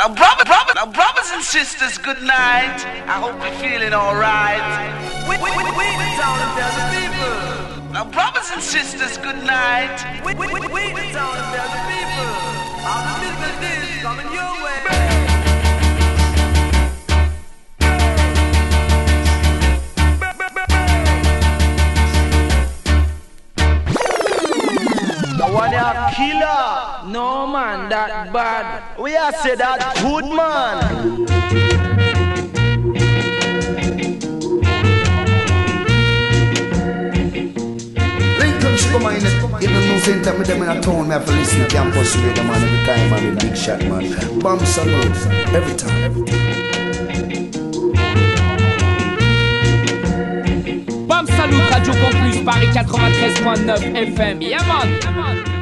Now, brother, brother, now, brothers and sisters, good night. I hope you're feeling alright. We, we, we, we the town tell the people. Now, brothers and sisters, good night. We, we, we, we the town tell the people. All coming your one a killer. No man, that bad. We are say that good man. Come on, even no same time with them in a town, me have to listen to campus radio man every time, man, big shot man. Bam Salute, every time. Every time. Salut, Radio Campus, Paris 93.9 FM. Yeah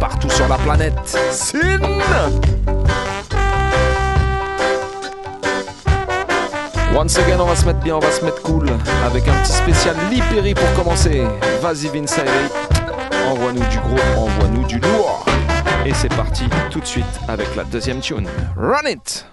partout sur la planète. Sin Once again, on va se mettre bien, on va se mettre cool avec un petit spécial Lipéry pour commencer. Vas-y Vince envoie-nous du gros, envoie-nous du lourd. Et c'est parti tout de suite avec la deuxième tune. Run it!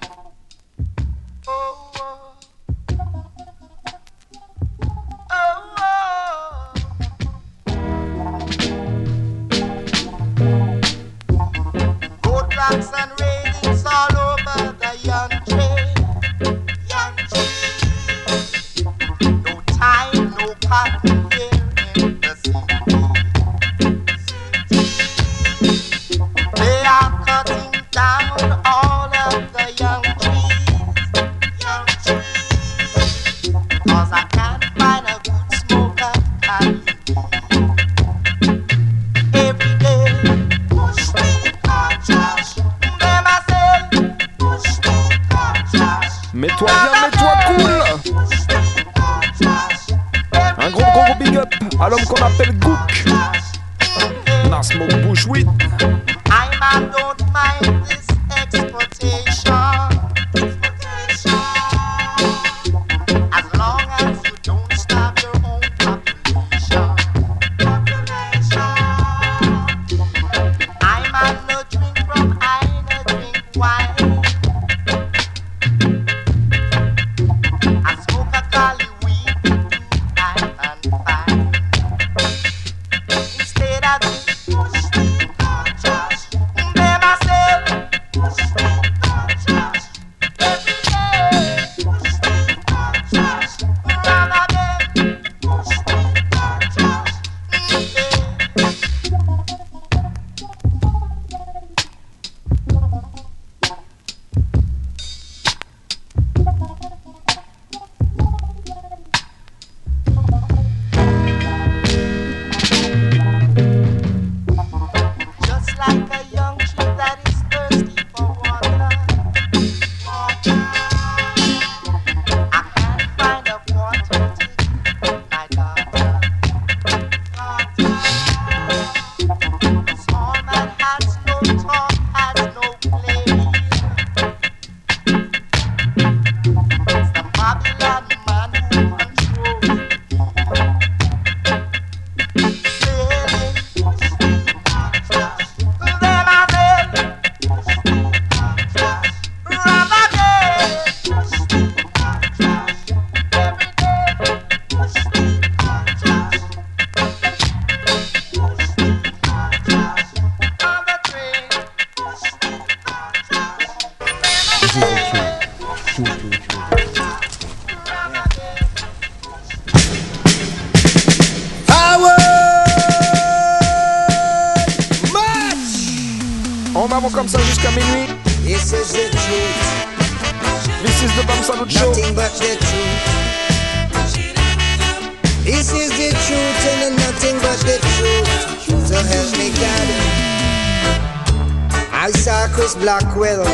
Chris Blackwell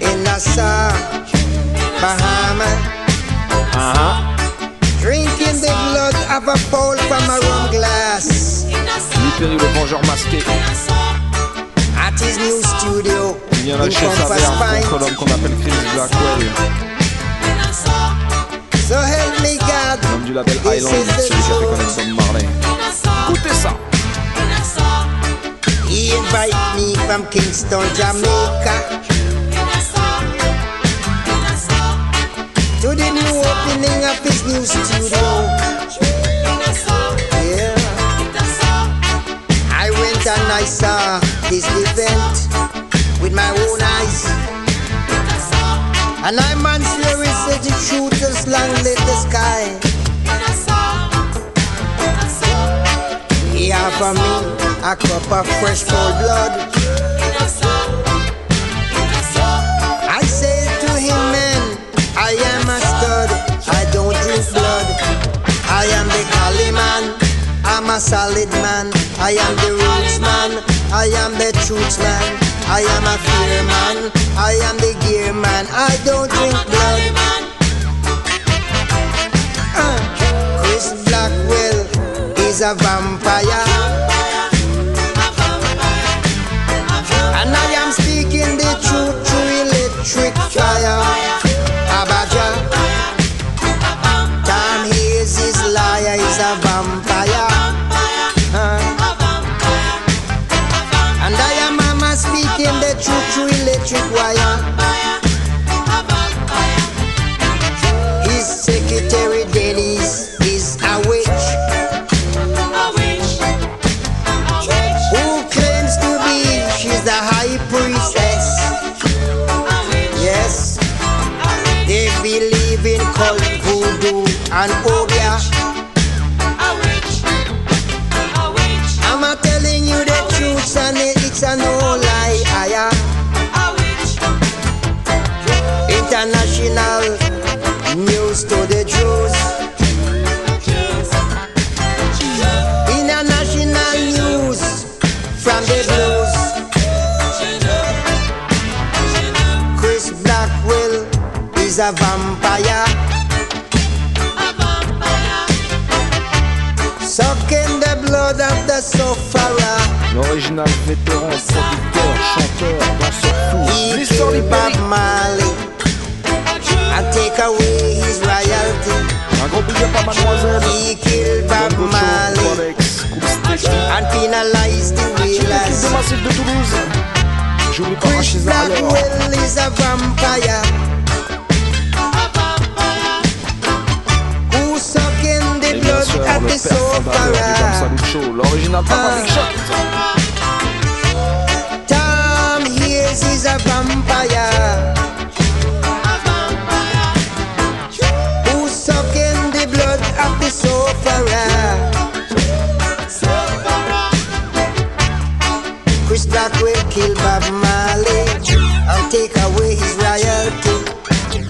in Nassau, Bahamas. Uh-huh. Drinking the blood of a pole from a rum glass. Lipéry le vengeur masqué. At his new studio Il vient lâcher sa verve contre l'homme qu'on appelle Chris Blackwell. So help me God. L'homme du label the celui qui a fait connaître Bob Marley. Écoutez ça. He invite me from Kingston, Jamaica. To the new opening of his new studio. Yeah. I went and I saw this event with my own eyes. And I'm swear it said the shooters long lit the sky. He offer me a cup of fresh cold blood. I say to him, man, I am a stud. I don't drink blood. I am the Cali man. I'm a solid man. I am the roots man. I am the truth man. I am a fear man. I am the gear man. I don't drink blood. Uh, Chris Blackwell is a vampire. And I am speaking the truth through electric fire. Voodoo and obeah. I'm a telling you the truth and it's a no lie. I International news to the Jews. International news from the blues. Chris Blackwell is a vampire. Sufferer. L'original vétéran, producteur, chanteur, danseur fou. He Mr. killed Lee Perry. Bob Marley and take away his royalty. Un gros big up à Mademoiselle. He killed Bob Bongo Show, Marley Rolex, Coupe Steak. and penalized the L'équipe de wheelers. Massif de Toulouse. J'oublie pas Chris Rachida ailleurs. Blackwell is a vampire who sucking the Et bien blood sûr, of le the père fondateur du Bam sufferer. Salut Show, l'original Papa Ah. Big Shot. Is a vampire who sucking the blood of the sufferer? Chris Blackwell kill Bob Marley and take away his royalty.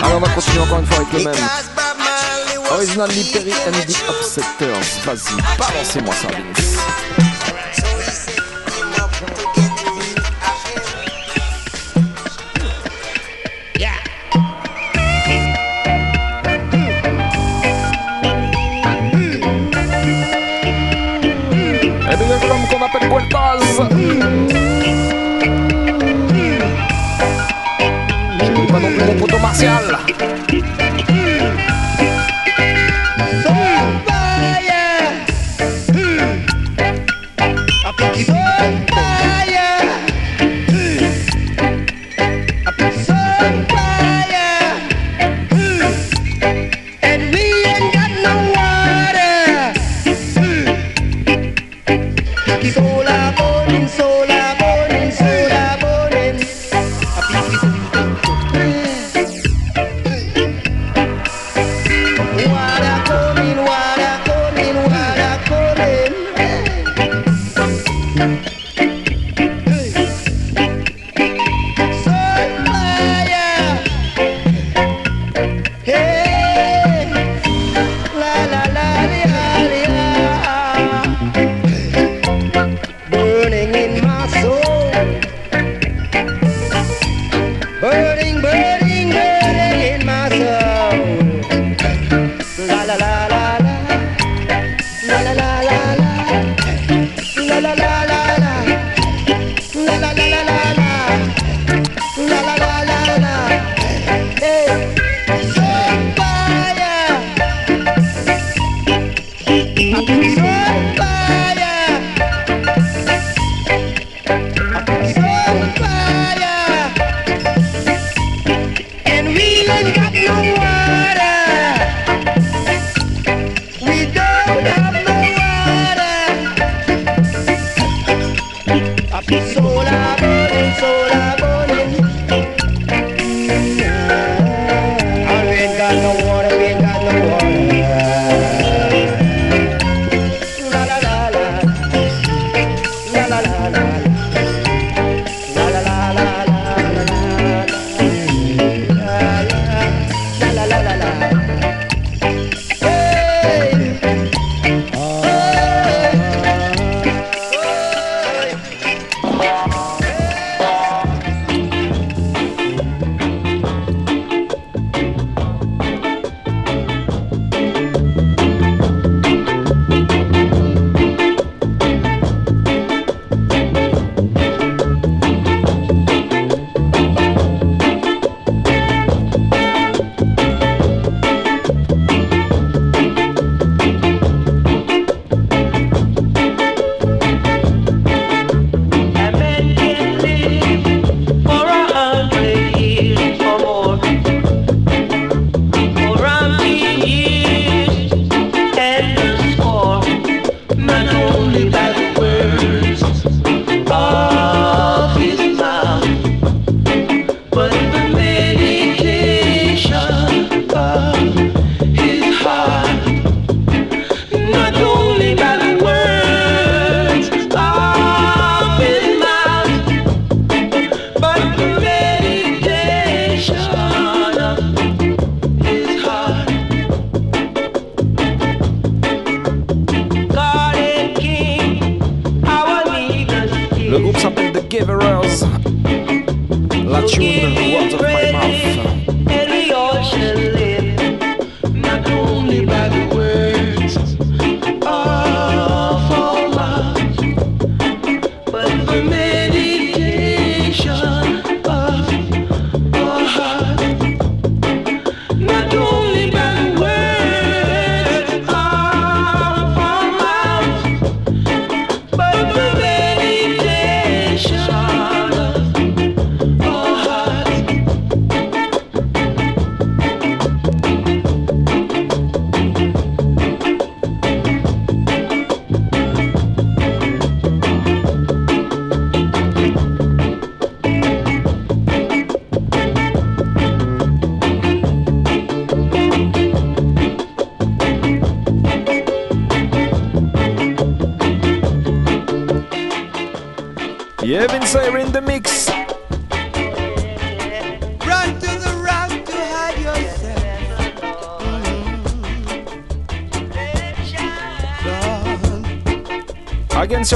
Allez, on va continuer encore une fois avec le même. Original. Lipéry and the Upsetters. Vas-y, balancez-moi ça, Vince. fuck. Con un puto marcial.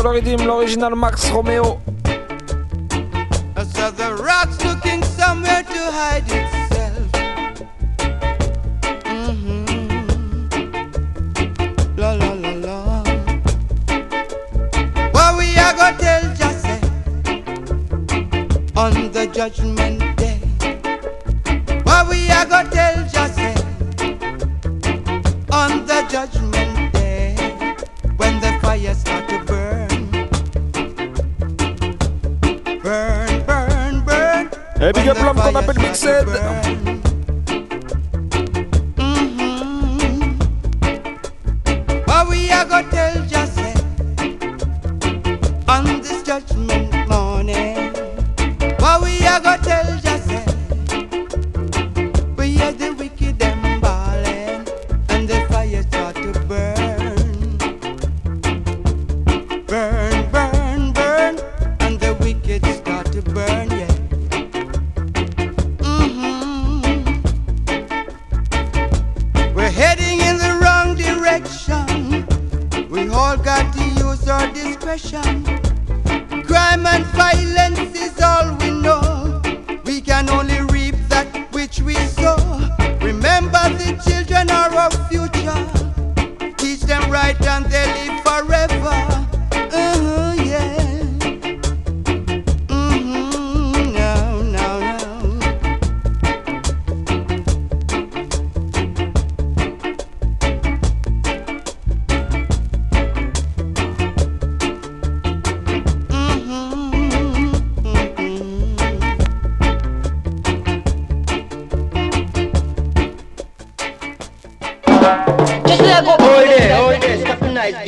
L'original Max Romeo.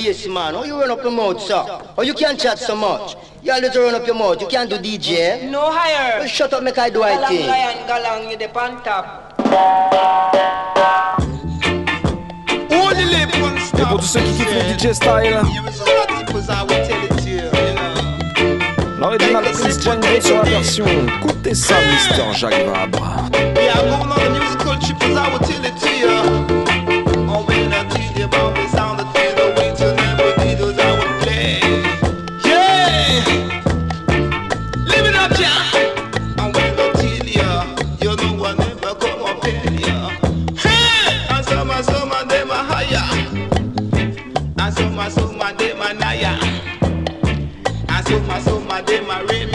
bass man. How you run up your mouth, sir? How you can't chat so much? You always run up your mouth. You can't do DJ. No higher. Well, shut up, make I do galang, I thing. Galang, you top. Only one stop. To say DJ style. Django sur la version. Écoutez ça, Mister Jacques Vabre. Yeah, I'm going on the musical trip I tell you. put my soul, my day, my rhythm.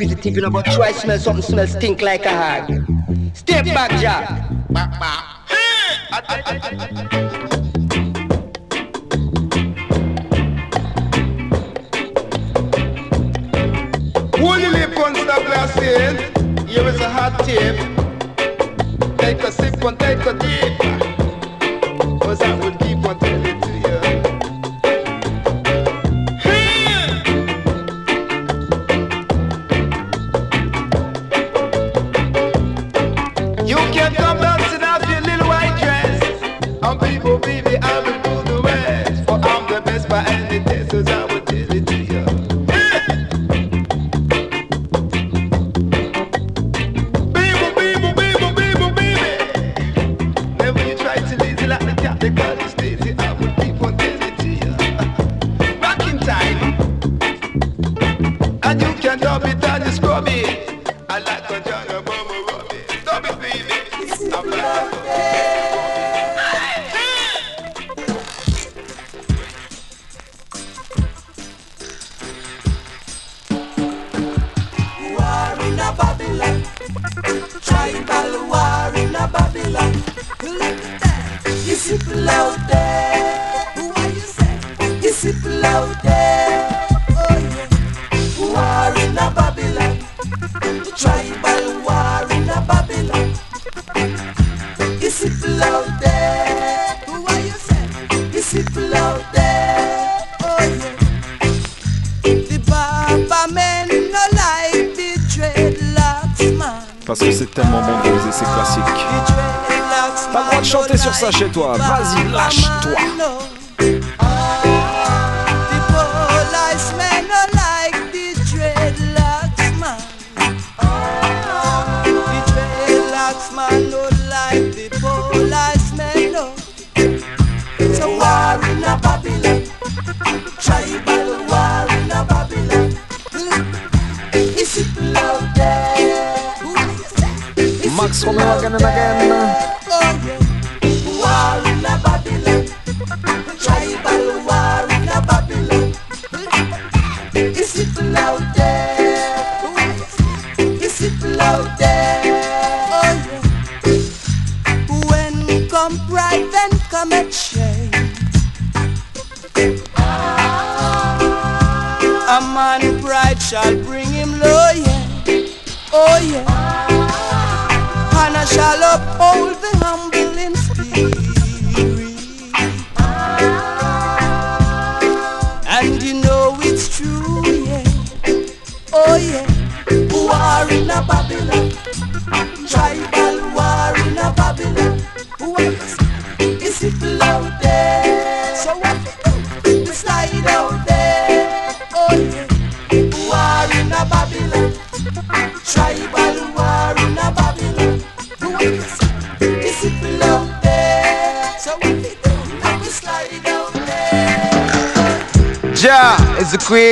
inquisitive, you know, but try smell something smell stink like a hog. Step back, Jack.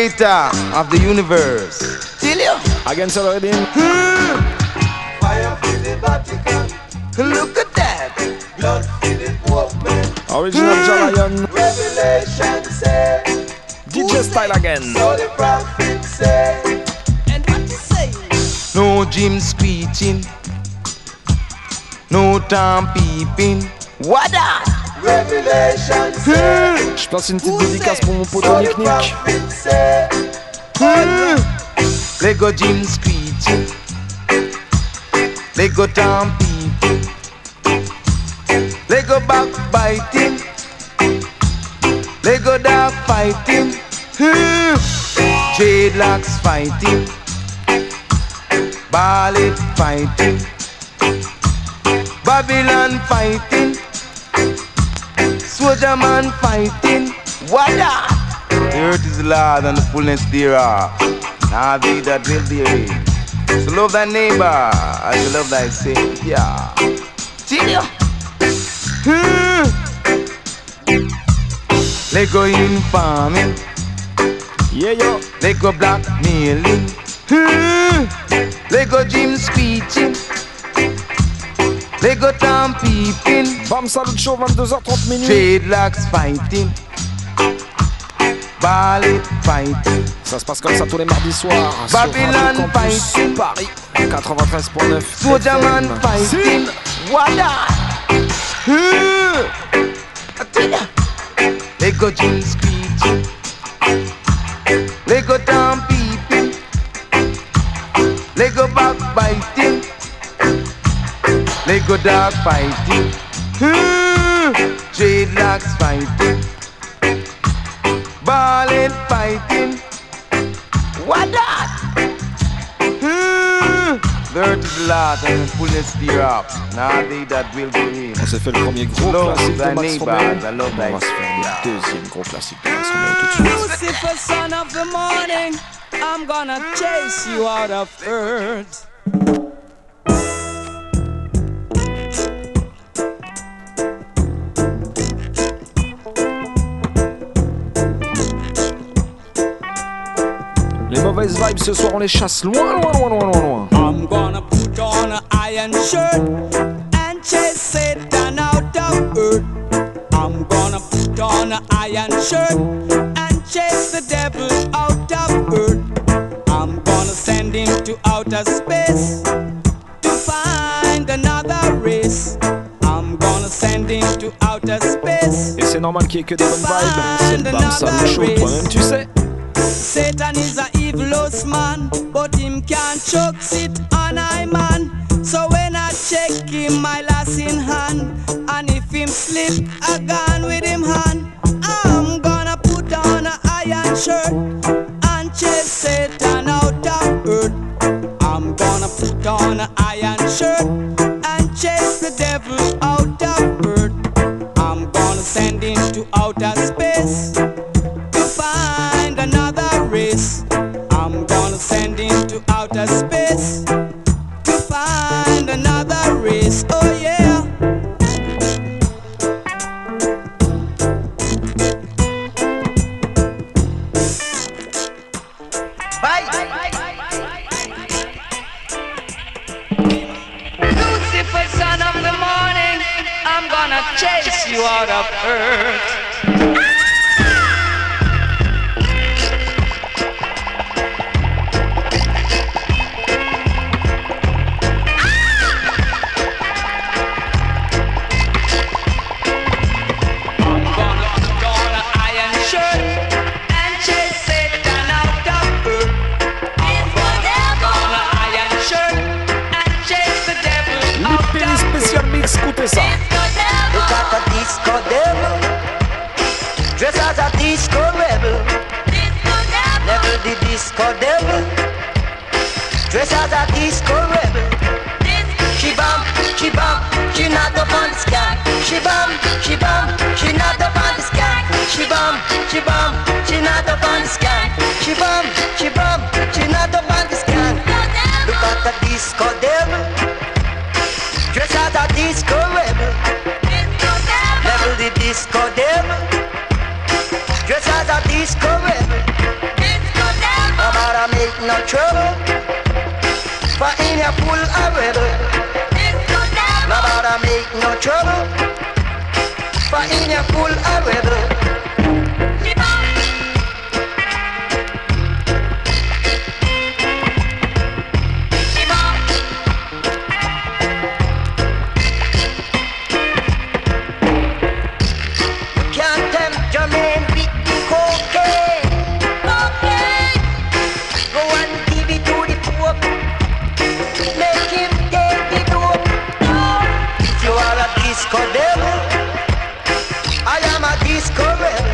Creator of the universe. Tell you. Against the rhythm. Fire for the Vatican. Look at that. Blood for the Pope man. Original hmm. Jah Lion. Revelation say. DJ style again. So the prophet say. And what you say? No Jim screeching. No Tom peeping. What up? Je place une petite dédicace pour mon pote Nick Nick. Lego Jim screeching. Lego peeping. Lego backbiting. Lego dog fighting. Dreadlocks fighting. Ballet fighting. Babylon fighting. Soldier man fighting. What up? The earth is Lord and the fullness thereof. Now thee that will therein. So love thy neighbor as you love thyself. Yeah. See ya. Hmm. Let go in farming. Yeah, yo. Let go blackmailing. Hmm. Let go Jim screeching. Let go Tom peeping. Bam Salut Show, 22h30 minutes. Dreadlocks fighting. Ballet fighting. Ça se passe comme ça tous les mardis soirs. sur Babylon Radio Campus fighting. Paris 93.9. Soldier man FM. fighting. What up? Hmm. I tell ya. Let go Jim screeching. Let go Tom peeping. Let go backbiting. Let go dog fighting. Hmm. Dreadlocks fighting. Ballin fighting. What that? Hmm. The earth is the Lord and the fullness thereof. Now they that will go in. On s'est fait le premier gros Love classique de Max neighbor Romeo. as I love On va se faire le deuxième gros classique de Max Romeo tout de suite. Lucifer, son of the morning, I'm gonna chase you out of earth. Les mauvaises vibes ce soir, on les chasse loin, loin, loin, loin, loin, loin. I'm gonna put on an iron shirt and chase Satan out of earth. I'm gonna put on an iron shirt and chase the devil out of earth. I'm gonna send him to outer space to find another race. I'm gonna send him to outer space. Et c'est normal qu'il y ait que des bonnes vibes. C'est le Bam Salut Show, toi-même tu sais. Satan is a evilous man, but him can't choke sit on I man. So when I check him, my last in hand, and if him slip, I gone with him hand. I'm gonna put on a iron shirt and chase Satan out of earth. I'm gonna put on a iron shirt disco devil, I am a disco rebel.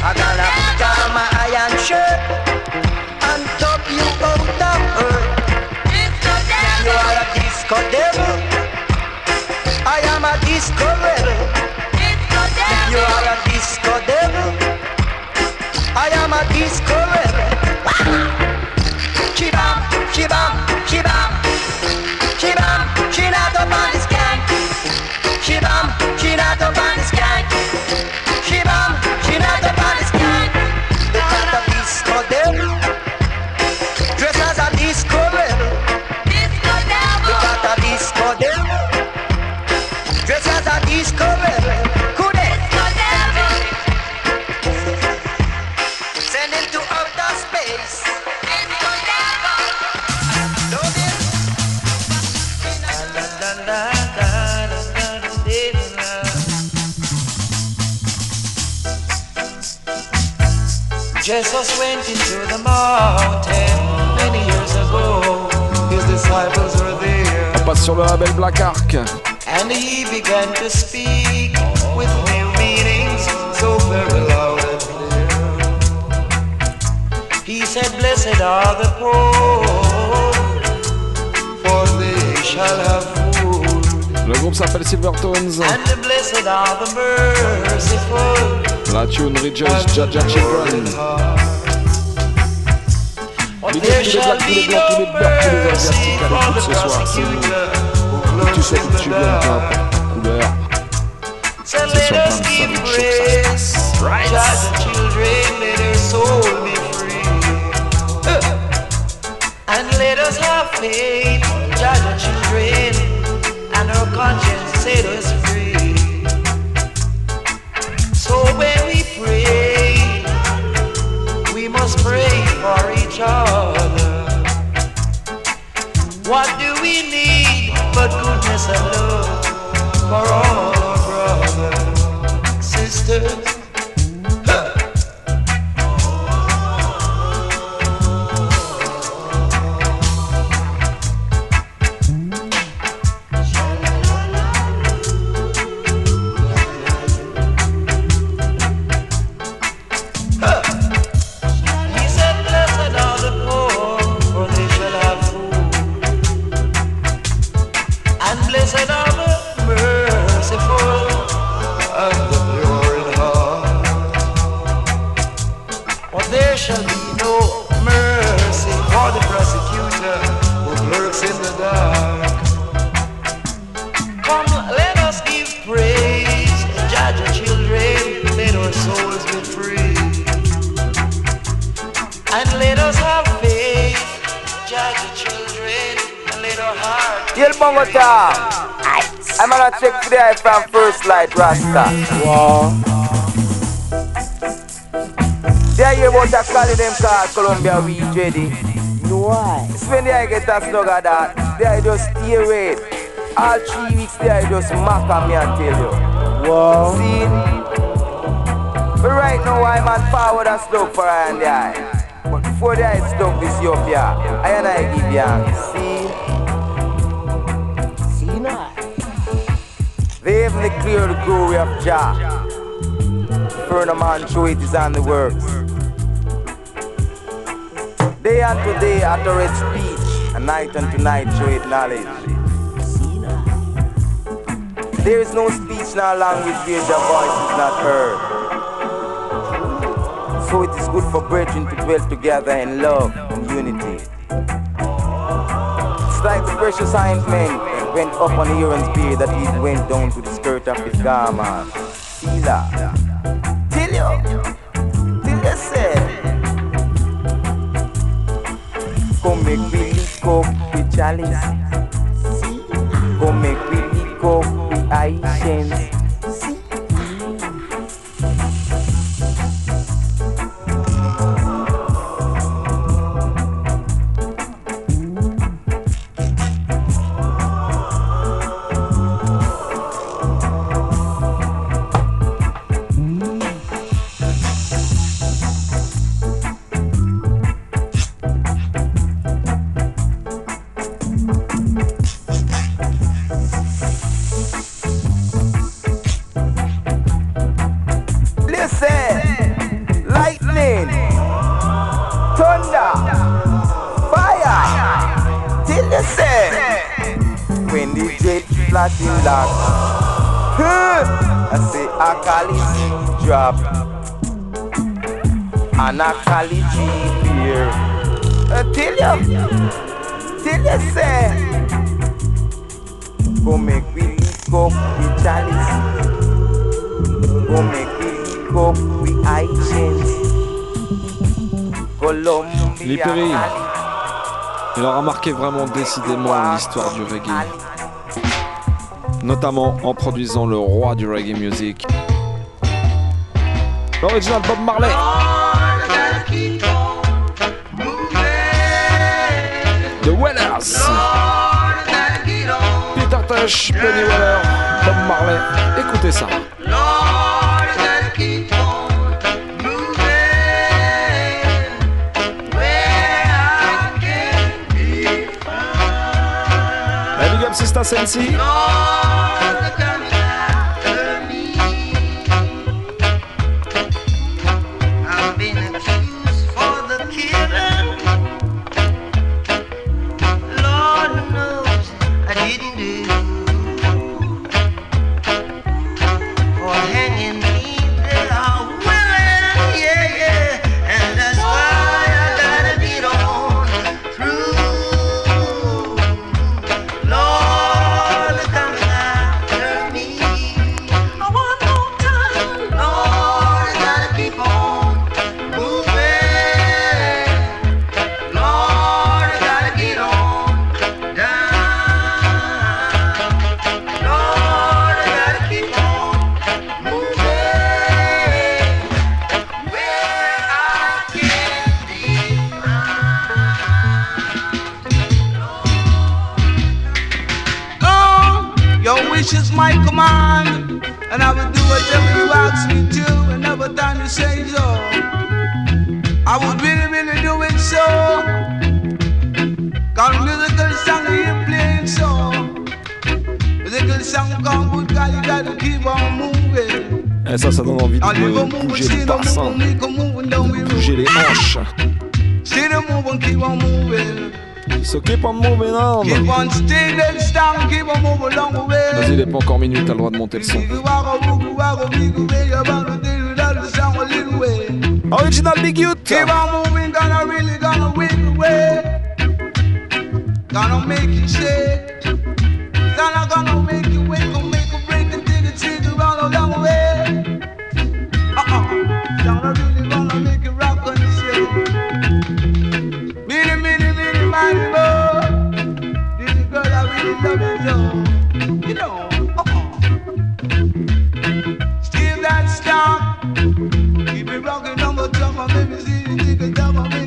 I gotta put my iron shirt and top you up the earth. You are a disco devil, I am a disco rebel. You are a disco devil, I am a disco sur le label Black Ark. and he began to speak with new meanings so very loud and clear. He said, Blessed are the poor, for they shall have food. Le groupe s'appelle Silvertones. And blessed are the merciful, La tune Rejoice Jaja Children. There shall be no mercy for the prosecutor peu importe couleur. So let us give passe. Right. The children, let their soul be free. And let us have faith, judge the children, and our conscience set us free. So when we pray, we must pray for each other. What do we need but goodness and love for all our brothers, sisters? I'm gonna from First Light Rasta. Wow. They hear about a collie them called Columbia Weed. No why? It's when they get a slug of that, they just stay away. All three weeks they just mock on me and tell you. Wow. See? But right now I'm on forward and slug for I and the eye. But before the eye slug this Ethiopia, I and I give you. Haven't declared the glory of Jah. Furnaman show it is on the works. Day unto day utter its speech, and night unto night show knowledge. There is no speech nor language where the voice is not heard. So it is good for brethren to dwell together in love and unity. It's like the precious ointment went up on Aaron's beard that he went down to the traficamos. Sila. Dilio. Dilese. Come quilico pichales. Come quilico piaishens. Les Péris, il aura marqué vraiment décidément l'histoire du reggae, notamment en produisant le roi du reggae music, l'original Bob Marley. The Wellers, Peter Tosh, Benny Weller, Bob Marley, écoutez ça. Sister Sensi. Assim. So keep on moving on. Keep on stealing stand, keep on moving along the way. Vas-y, il est pas encore minuit, t'as le droit de monter le son. Original Big Youth. Keep on moving, gonna really gonna win the way. Gonna make it shake. me llama a.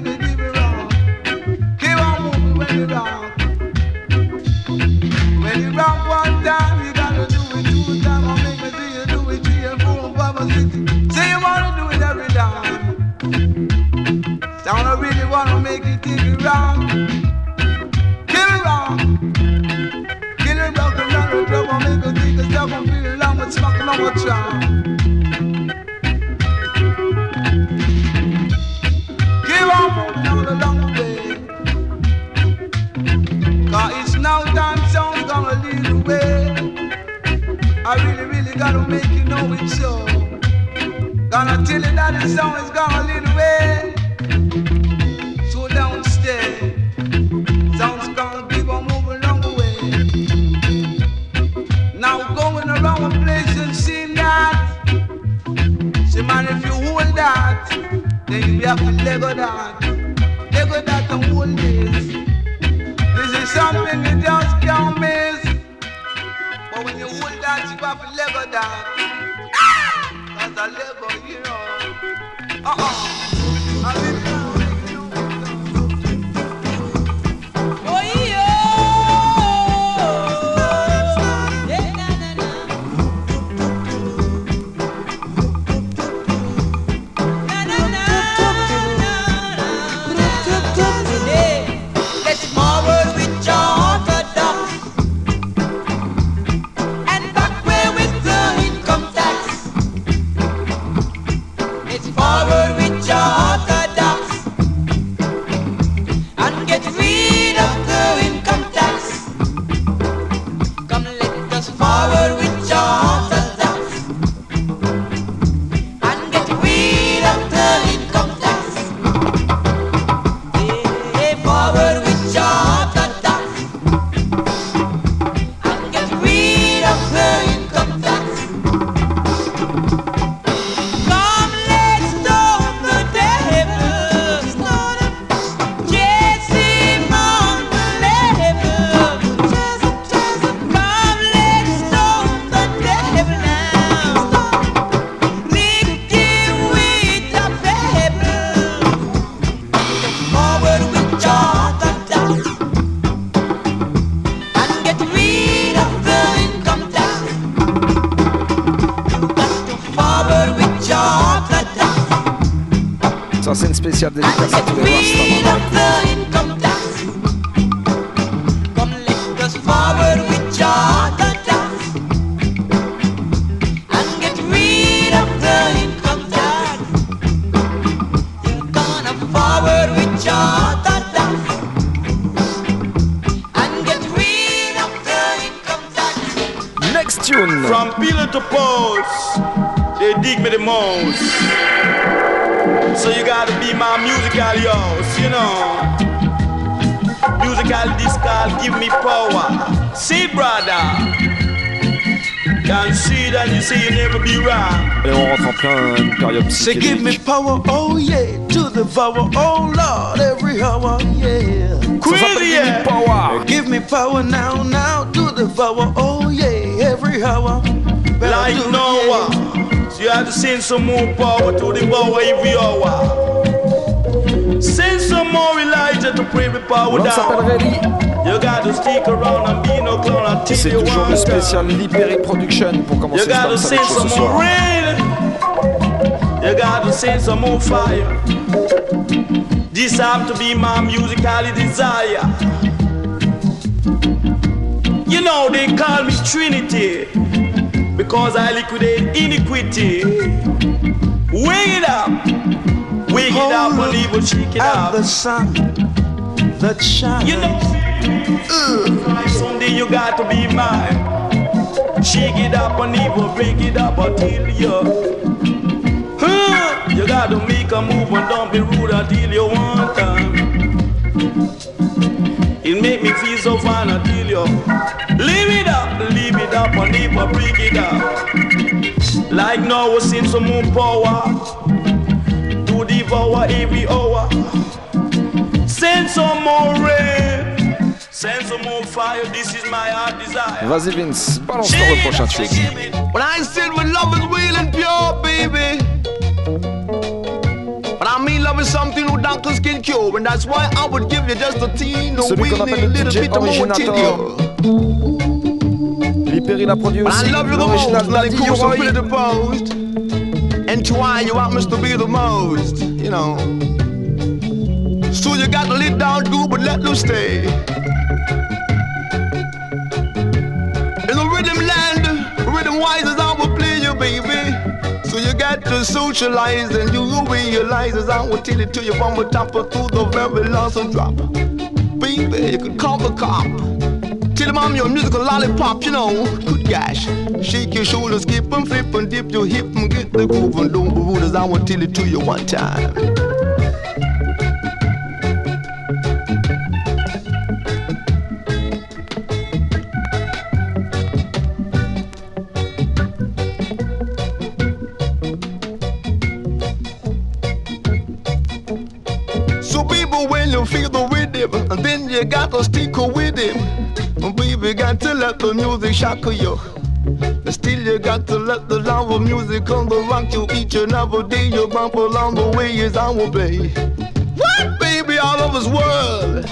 your orthodox and get rid of the income tax. Next tune. From pillar to post, they dig me the most. Know. Musical this called give me power. See, brother. Can see that you say you never be wrong. Et on rentre en plein euh, période Say give me power, oh yeah, to the power, oh Lord, every hour, yeah. Crazy, yeah. Power. Give me power now, now, to the power, oh yeah, every hour. Like Noah, so you have to send some more power to the power every hour. Send some more Elijah to pray the power L'homme s'appelle down. Reddy. You got to stick around and be no clown until c'est you toujours le to. spécial Lee Perry Production pour commencer You gotta ce some ce more soir. rain. You gotta send some more fire. This have to be my musical desire. You know they call me Trinity because I liquidate iniquity. Wake it up, wake it up, and evil shake it up. The sun that shines. You know, uh, someday you got to be mine. Shake it up and evil, break it up until you. Huh, you gotta make a move and don't be rude until you want time. It make me feel so fine until you leave it up, leave it up and evil, break it up. Like now we seem to move power to devour every hour. Vas-y Vince, balance-toi le prochain tune. When I said when love is real and pure, baby. But I mean love is something no doctors can cure, and that's why I would give you just a teen, a Celui qu'on weeny appelle le little bit of more tedious. Lee Perry l'a produit aussi. I love you the L'original like Daddy cool, so Roy. pretty the post. And try you want me to be the most, you know. So you got to let down good, but let them stay. In the rhythm land, rhythm wise as I will play you, baby. So you got to socialize and you will realize as I will tell it to you from the top of through the very last drop. Baby, you can call the cop. Tell them I'm your musical lollipop, you know. Good gosh. Shake your shoulders, skip and flip and dip your hip and get the groove and don't be rude as I will tell it to you one time. You got to stick with it. Baby, got to let the music shock you. Still you got to let the love of music come to rock you each and every day. You bump along the way is our way. What, baby, all over this world?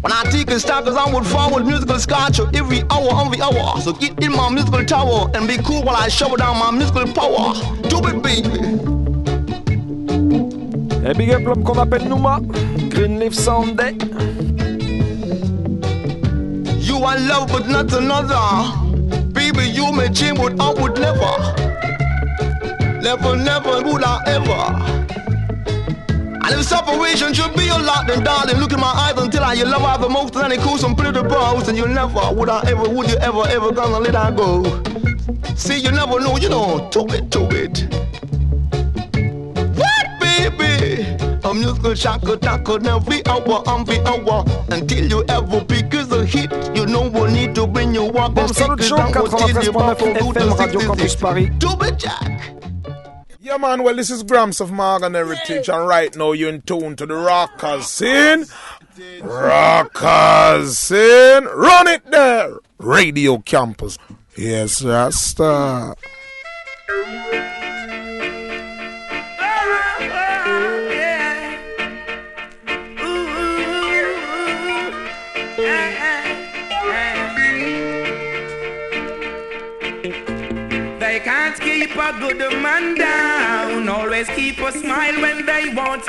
When I take a step, cause I would forward musical sculpture every hour on the hour. So get in my musical tower and be cool while I shower down my musical power. Do it, baby. Et big up l'homme qu'on appelle Nouma, Greenleaf Sunday. You are love, but not another. Baby, you may change, but I would never. Never, never would I ever. And if separation should be a lot, then darling, look in my eyes until I you love her the most, and it cool some pretty bros, and you never would I ever, would you ever, ever gonna let I go? See, you never know, you know, to it, to it. A musical shock attack on every hour, on the hour, until you ever pick is a hit. You know we need to bring you up Bon, and salut stick chaud, it down, we'll till you 93.9 pop for good FM, and Radio 66. Campus Paris. To be Jack. Yeah, man, well, this is Gramps of Morgan Heritage, and right now you're in tune to the rockers scene. Rockers scene. Run it there. Radio Campus. Yes, Rasta.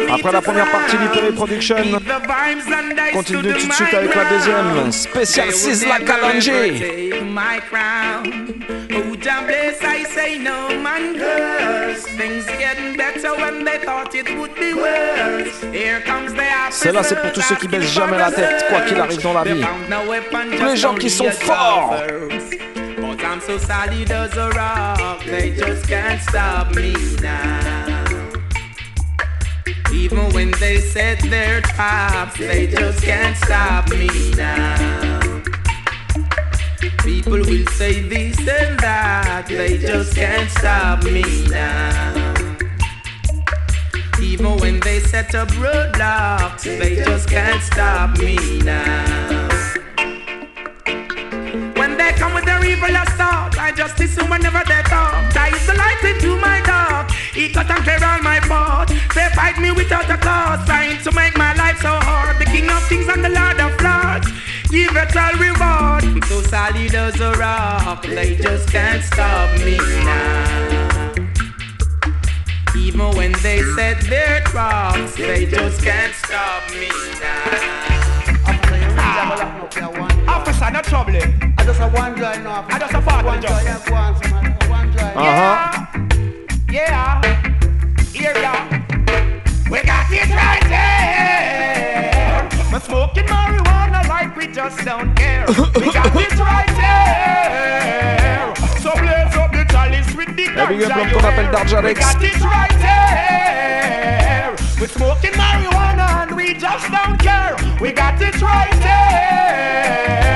Après la to première partie frown. d'Hyperi Production, Keep the vibes and I continue stood tout de my suite avec la ground. deuxième, spécial They will Sizzla never, Kalonji. ever take my crown. Oh, Jah bless, I say no man curse. Things getting better when they thought it would be worse. Here comes the Celle-là, c'est pour tous ceux qui baissent jamais la tête, quoi qu'il arrive dans la vie. Tous les gens qui sont forts. I'm so solid as a rock, they just can't stop me now. Even when they set their traps, they just can't stop me now. People will say this and that, they just can't stop me now. Even when they set up roadblocks, they just can't stop me now. Come with their evil thoughts, I just listen whenever they talk. That is the light into my dark. He cut and clear all my path. They fight me without a cause, trying to make my life so hard. The King of Kings and the Lord of Lords, give it all reward. I'm so solid as a rock, they just can't stop me now. Even when they set their traps, they just can't stop me now. Officer, no trouble. I just a one joy now. I just a part one joy. One joy. Uh-huh. Yeah. Here ya. We got it right there. We're smoking marijuana like we just don't care. We got it right there. So blaze up the chalice with the Et big up ganja you wear. We got it right there. We're smoking marijuana and we just don't care. We got it right there.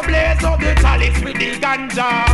So blaze up the chalice with the ganja.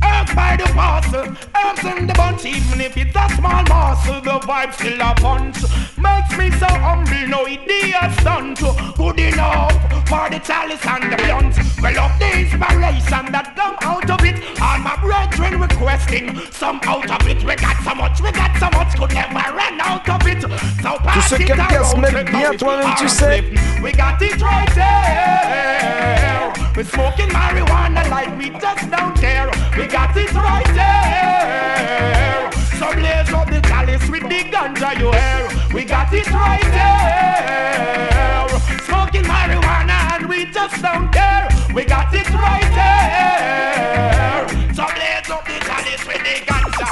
Earth by the parcel, herbs in the bunch, even if it's a small morsel, the vibe still a punch. Makes me so humble, no idiot stunt. Good enough for the chalice and the blunt. Well, of the inspiration that come out of it, all my brethren requesting some out of it. We got so much, we got so much, could never run out of it. So pass it qui aiment bien se around, mettre take bien out toi-même, tu our sais. slip. We got it right there. We're smoking marijuana like we just don't care. We got it right there. So blaze up the chalice with the ganja you hear. We got it right there. Smoking marijuana and we just don't care. We got it right there. So blaze up the chalice with the ganja.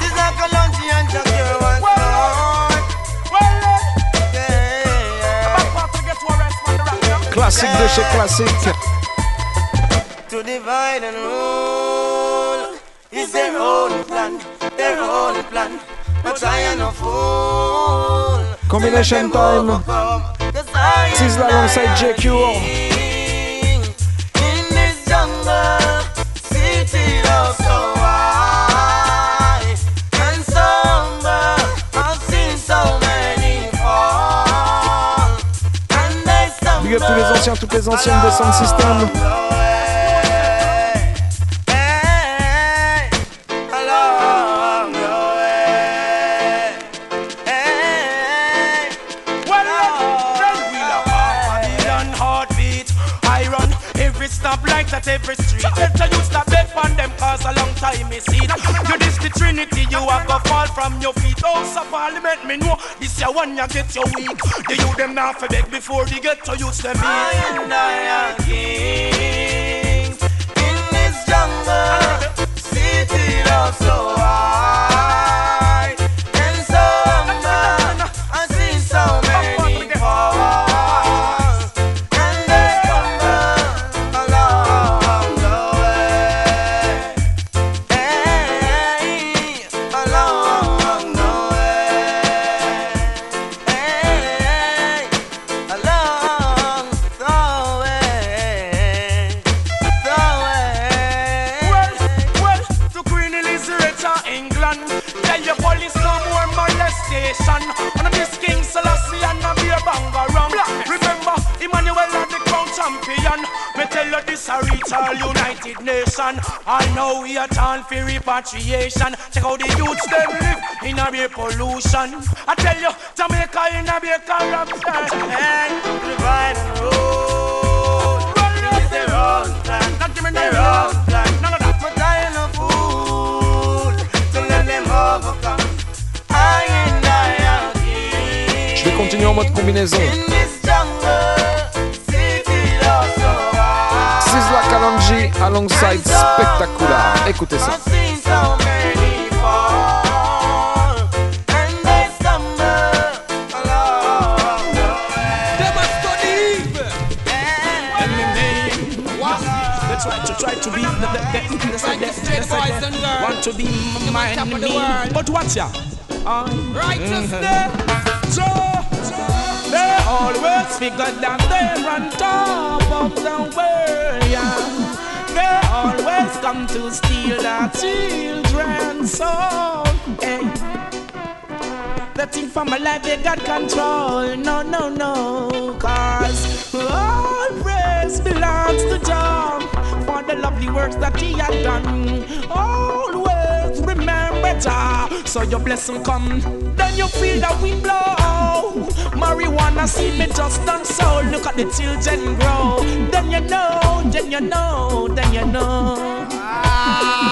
This is like a lunch and just hear one Classique de chez classique. To divide and rule is their own plan, their own plan. But I am no fool. Combination time. Sizzla alongside JQ. Big up tous les anciens, toutes les anciennes de Sound System. A long time me see. that. You this the Trinity, you have to fall from your feet. Oh, so parliament me know this your one you get your weak. The you them now for beg before they get to use them. I and I are kings in this jungle. Ah. City love so high Nation. I know we are all for repatriation. Check out the youths them live in a beer pollution. I tell you, Jamaica in a beer corruption. And divide and rule. This is the wrong plan. Not give me The wrong plan. None of that. I am a fool to let them overcome. I and I are Je vais continuer en mode combinaison. The the the the want to be my enemy. But watch ya. Righteousness. Mm-hmm. So they always figure that they're on top of the world. Yeah. They always come to steal our children's soul. Hey. Eh. The thing for my life, they got control. No, no, no. Cause all praise belongs to Jah for the lovely works that He had done. Always Jah. So your blessing come, then you feel the wind blow. Marijuana seed me just done so. Look at the children grow. Then you know, then you know, then you know. I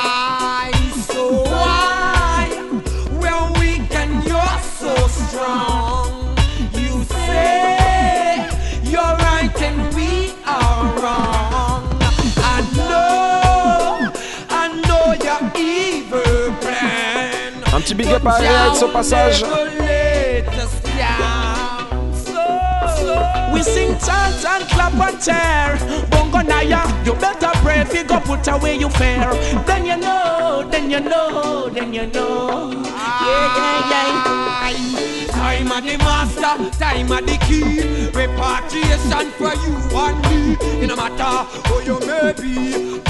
Un petit big up à Réal au passage. We sing chant and clap and tear. Bongo Naya, you better pray if you go put away your fear. Then you know, then you know, then you know. Yeah, yeah, yeah. Time of the master, time of the key. Repatriation for you and me. It no matter who you may be.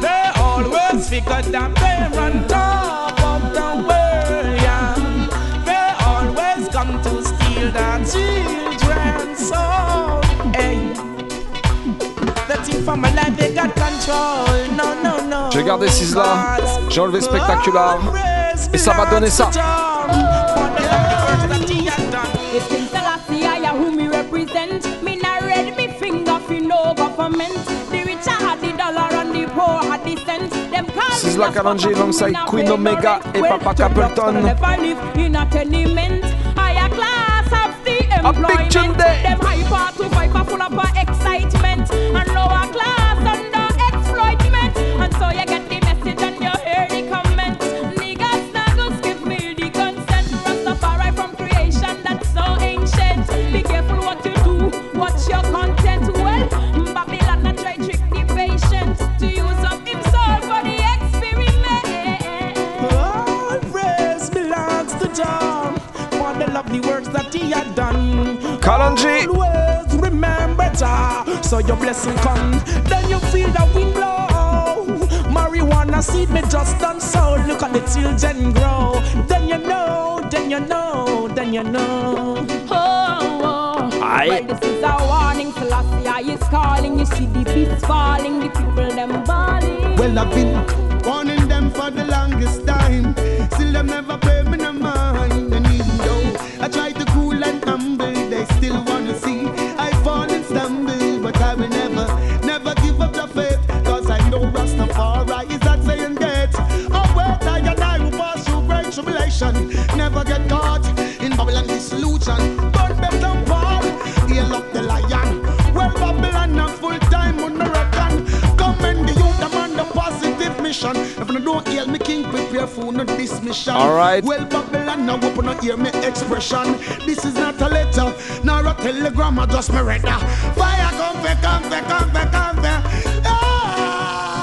They always figure that they're top of the world, yeah. They always come to steal the children's soul. Hey. The thing for my life, they got control. No, no, no. J'ai gardé Sizzla, j'ai enlevé Spectacular. Et ça va donner ça. If King Selassie I who me represent, me not read me finger fi no government. This is Black Angie alongside Queen Omega and Papa Capleton. A big. Done. Kalonji. Always remember Jah, so your blessing come. Then you feel the wind blow. Marijuana seed me just done so. Look at the children grow. Then you know, then you know, then you know. Oh, oh. Aye. Well, this is a warning. Selassie is calling. You see the beats falling, the people them balling. Well, I've been warning them for the longest time. Still, them never pay me no mind. And even though I try to Babylon dissolution, burn them down up the lion. Well, Babylon a full time on Moroccan. The youth, positive mission. If don't me, king, prepare for no dismission. All right. Well, Babylon now open up hear me expression. This is not a letter, nor a telegram, I just Fire come, come, come, come, come, come. Ah.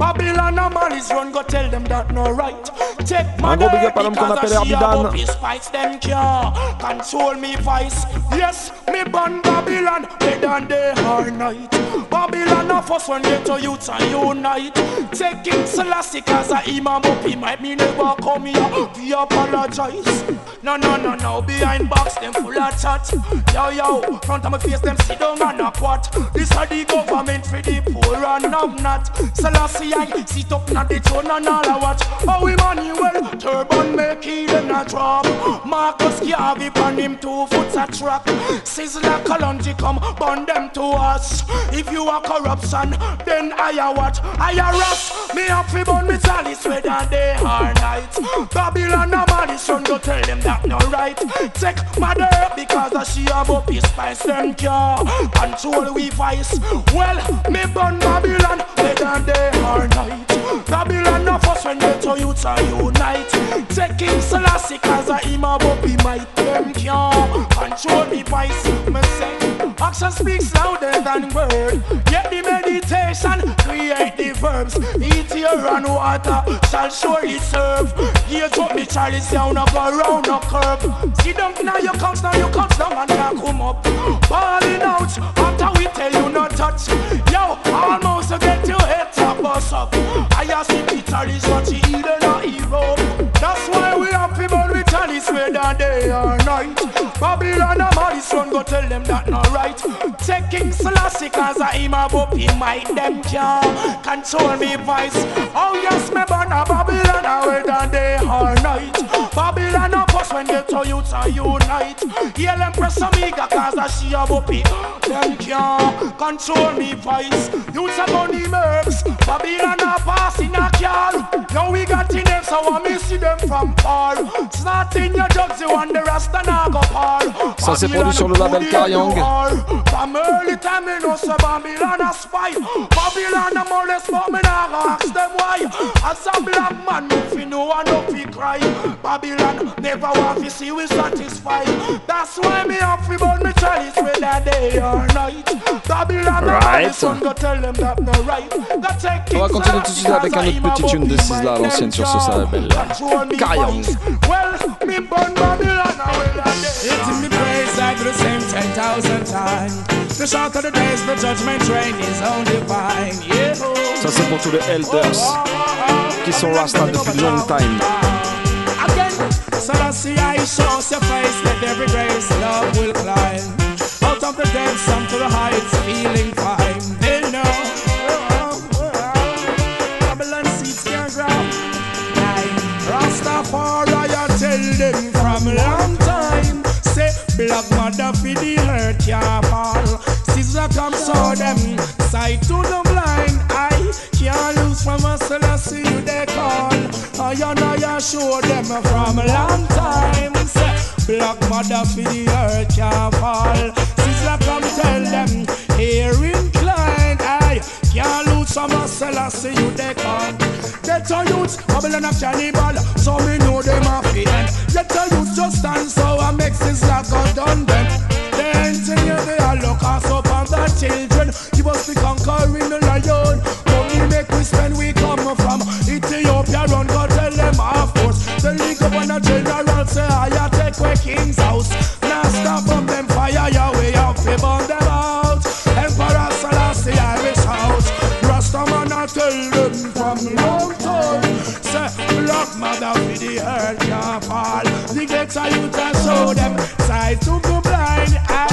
Babylon and malice run go tell them that no right. Take my gros big up à l'homme qu'on appelle Herbidan. Spice them care, control me vice. Yes, me born Babylon, day and day or night. Babylon of us when get to youth and unite. Taking Selassie cause I imam up he might me never come here. We apologize. No, no, no, no, behind box them full of chat. Yo, yo, front of my face them sit down and a quat. This are the government for the poor and not. Selassie I sit up na the throne and all I watch. Oh, Emmanuel turban make he them not drop. Marcus Garvey on him two foot a track. Sizzla Kalonji come burn them to us. If you are corruption, then I are what? I are. Me up fi burn me chalice whether day or night. Babylon a malice son go tell them that no right. Take mother because a she about peace spice them care. Control we vice. Well, me burn Babylon whether day or night. Babylon of us when get to youth and unite. Take King Selassie cause a him about be might. Them care. Control me vice. Me say. Action speaks louder than word. Yet the meditation create the verbs. Eat your and water shall surely serve. Gauge up me chalice down up around a curve. See down now you comes now you comes down and can't come up. Balling out after we tell you not touch. Yo, almost get your head top bust up. I ask the chalice what she eat and a hero. That's why we happy but we chalice whether day or night. Babylon and run go tell them that not right. Taking Selassie cause I am above him might them can control me voice. Oh yes, me born a Babylon a whether day or night. Babylon of us when get to youth and unite. Hear them press amiga cause I she above him. Them can control me voice. Youths are money mercs. Babylon a pass in a car. Now we got in them so I miss them from far. Snot in your jugs you want the rest Ça, c'est produit sur le label Karyang. Babylon never want to see we satisfied That's why me have to burn me chalice whether day or night Babylon Right. right. son go tell them that no right Go take On va continuer tout de suite avec un autre petit tune de Sizzla à l'ancienne sur ce label. Karyang. Well, me burn Babylon away It's me praise I do the same 10,000 times The short of the days, the judgment train is on divine Yeah Ça c'est pour tous les elders qui sont Rasta depuis long time. Again, Selassie, I show your face, let every grace love will climb. Out of the depths, some to the heights, feeling fine. They know. Babylon seeds can grow. Nine. Rastafari, I tell them from. Say, black mother for the hurt, ya fall. Sizzla come show them, sight to the blind. I can't lose from a Selassie, you they call. Ah, I know you show them from a long time. Black mother for the hurt, ya fall. Sizzla come tell them, here incline. I can't lose from a Selassie, you they call. Get your youth, Babylon of cannibal, so me know them a fit. Get your youth just stand so I make this like a done them. They you, they are look us up on the children. Give us the conquering the lion. Money make we spend, we come from Ethiopia, run, go tell them half force. The league of a general say, I take away king's house. Get a youth and show them. Side to go blind. I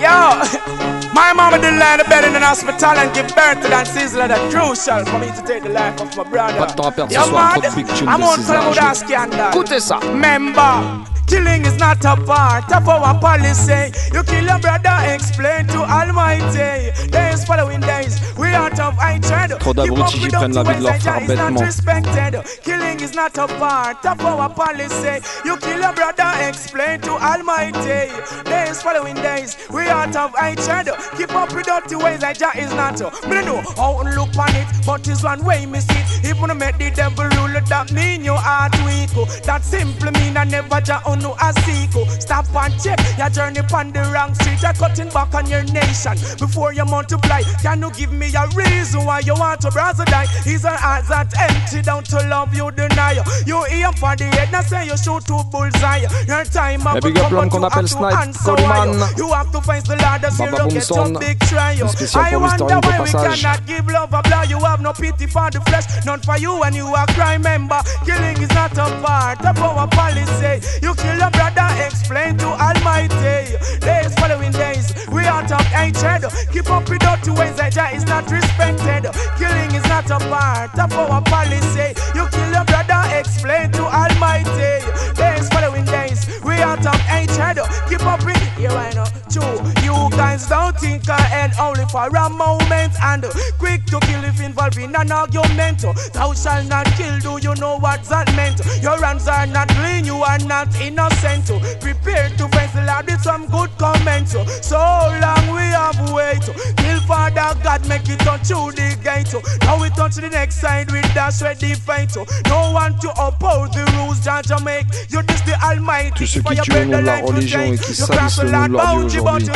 Yo, my learn the than hospital and give birth to that sizzler that crucial for me to take the life of my brother. Pas de temps à perdre ce soir, man, trop de big tunes I'm on some of jouer. that scandal. Member. Killing is not a part of our policy. You kill your brother, explain to Almighty. Days following days, we out of hatred. Trop d'abrutis qui prennent la vie de leur frère bêtement. respected. Killing is not a part of our policy. You kill your brother, explain to Almighty. Days following days, we out of hatred. Keep up with dirty ways, like Jah is not. Uh, me no know how to look on it, but it's one way me see. it. If you make the devil rule, that mean your heart weak. oh. That simply mean I never Jah on no a seek. oh. Stop and check your journey on the wrong street. You're cutting back on your nation before you multiply. Can you give me a reason why you want to brother die? Is our heart that empty down to love you deny? You aim for the head, now say you shoot to bullseye. Your time up big up l'homme qu'on appelle Snipe, Coleman. You have to face the Lord as you Baba look at Boomson. your big trial. Un I wonder why we cannot give love a blow. You have no pity for the flesh, none for you when you are crime member. Killing is not a part of our policy. You kill your brother, explain to Almighty. Days following days, we out of hatred. Keep up with dirty ways that Jah is not respected. Killing is not a part of our policy. You kill your brother, explain to Almighty. Days following days, we out of hatred. Keep up with here I know. True, you guys don't think ahead only for a moment and quick to kill if involved in an argument. Thou shalt not kill, do you know what that meant? Your hands are not clean, you are not innocent. Prepare to face the Lord with some good comments. So long we have wait. Kill Father God, make it touch through the gate. Now we touch the next side with dash ready fight. No one to oppose the rules, Jah make you this the Almighty. Tous ceux qui your tuent au nom de la life religion et qui salissent le nom de leur Dieu aujourd'hui.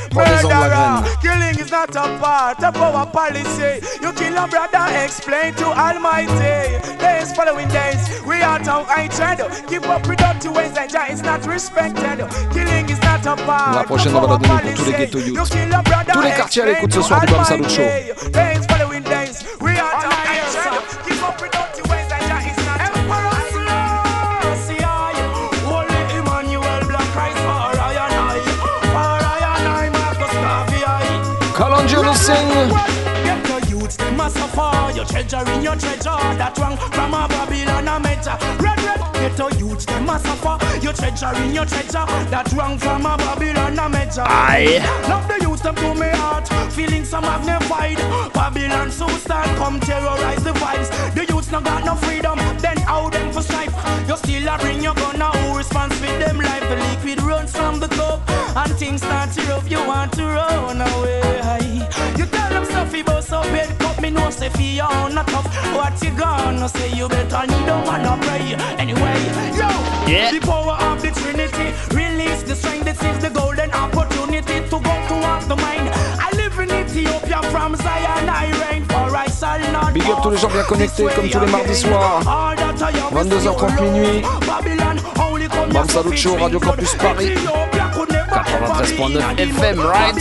You can't escape. Prenez-en de la Murderer, killing is not a part of our policy. You kill a brother, explain to Almighty. Days following days, we out of hatred. Keep up with dirty ways that Jah is not respected. Killing is not a part La prochaine of on va la our donner pour tous les policy. ghetto You youths. kill a brother, Tous les quartiers à l'écoute ce soir du Bam Salute Show. Almighty. Days following days, we out of Your treasure in your treasure. That wrong from a Babylon a measure. Red, red. Get the youths, them a suffer. Your treasure in your treasure. That wrong from a Babylon a measure. Aye. Love the youth, them to me heart. Feelings some magnified. Babylon so start come terrorize the vibes. The youths not got no freedom. Then how them for strife? You still a bring your gun say for you not tough. What you gonna say? You better kneel down and a pray. Anyway, yo, Yeah. the power of the Trinity release the strength. This is the golden opportunity to go to off the mind. I live in Ethiopia from Zion. I reign for I shall not. Big up tous les gens bien connectés comme tous les mardis soirs. 22h30 minuit. Bam Salut Show, Radio Campus Paris. 93.9 FM, right?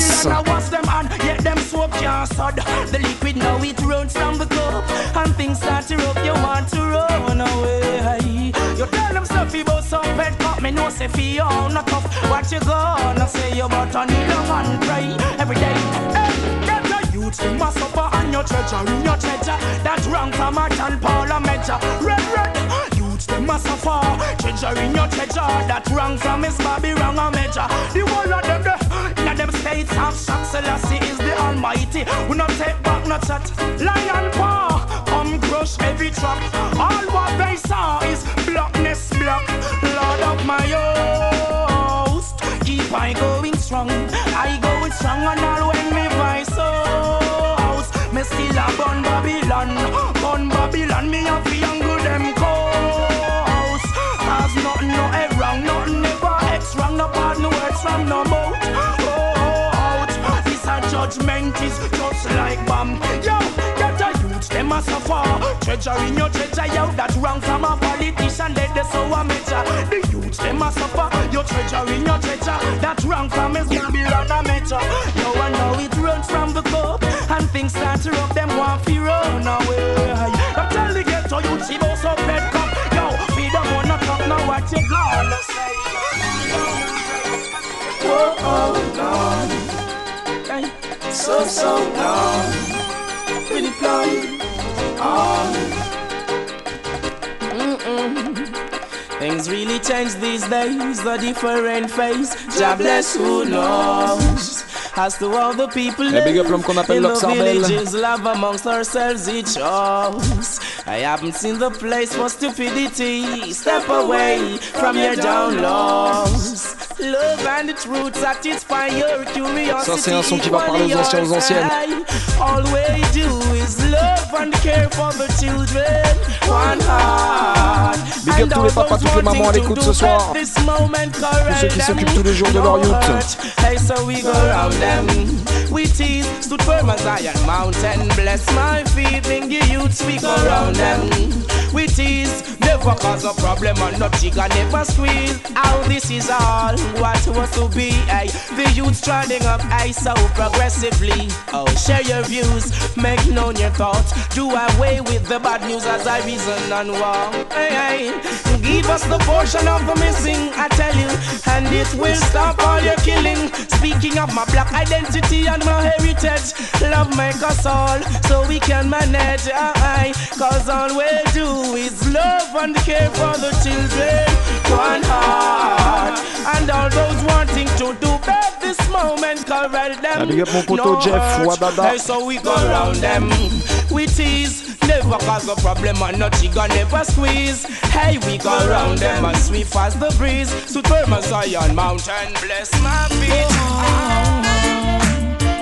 Soap can't sod. The liquid now it runs from the cup. And things start to rub, you want to run away. You tell them stuff about some pet cup. Me know say for you not tough. What you gonna say you about a needle and pray every day? Hey, get the youth to must suffer and your treasure in your treasure. That's wrong from a John Paul a measure. Red, red. Youths them must suffer. Treasure in your treasure. That wrong from Miss Bobby wrong a measure. The whole of them, the, in them states of. Selassie is the Almighty. We not take back, not chat. Lion paw, come crush every track. All what they saw is blackness, black. Lord of my host, keep I going strong. I going strong and all when me voice house. Me still a bun Babylon, bun Babylon. Me a judgment is just like bomb. Yo, get a youth, them a suffer. Treasure in your treasure, yo, that wrong from a politician, let the sour measure. The youth, them a suffer. Your treasure in your treasure, that wrong from his Babylon a measure. Yo, I know it runs from the cup, and things start to rub them one fear run away. But tell the ghetto youth, he boss up red cup. Yo, feed them one a cup, now what you gonna say? Whoa, oh. oh so, so gone. The plan. Oh. Mm-mm. Things really change these days, a different face. God bless who knows. As to all the people big up l'homme in the villages, love amongst ourselves it shows. I haven't seen the place for stupidity. Step away from your down Love and the truth satisfy your curiosity. Ça, c'est un son qui va parler aux anciens, aux anciennes. All we do is love and care for the children. One heart. Big up tous les papas, toutes les mamans à l'écoute ce soir. Tous ceux qui s'occupent tous les jours de leur youth. Never cause a problem or no jigger, never squeeze. How this is all what was to be. Hey, the youths trotting up, hey, so progressively. Oh, share your views, make known your thoughts. Do away with the bad news as I reason and walk. Hey, hey, give us the portion of the missing, I tell you, and it will stop all your killing. Speaking of my black identity and my heritage, love make us all so we can manage. Aye, cause all we do is love and care for the children. One heart, and all those wanting to do this moment, corral them. Big up mon poteau No Jeff, hurt. Wadada. Hey, so we go round them. We tease, never cause a problem and no jigger never squeeze. Hey, we go round them as swift as the breeze. So firm as Zion Mountain, bless my feet. Oh,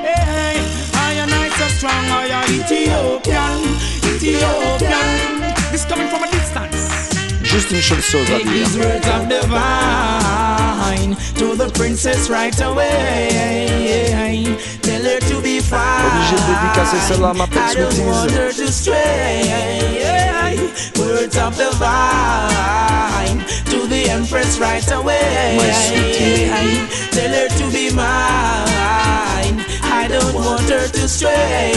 Hey, I and I so strong, I am Ethiopian, Ethiopian. This coming from a distance. Juste une seule chose à dire. words of divine to the princess right away. Tell her to be fine. Obligé de dédicacer celle-là à ma petite I don't want her to stray. Words of divine to the empress right away. My sweetie. Tell her to be mine. I don't want her to stray.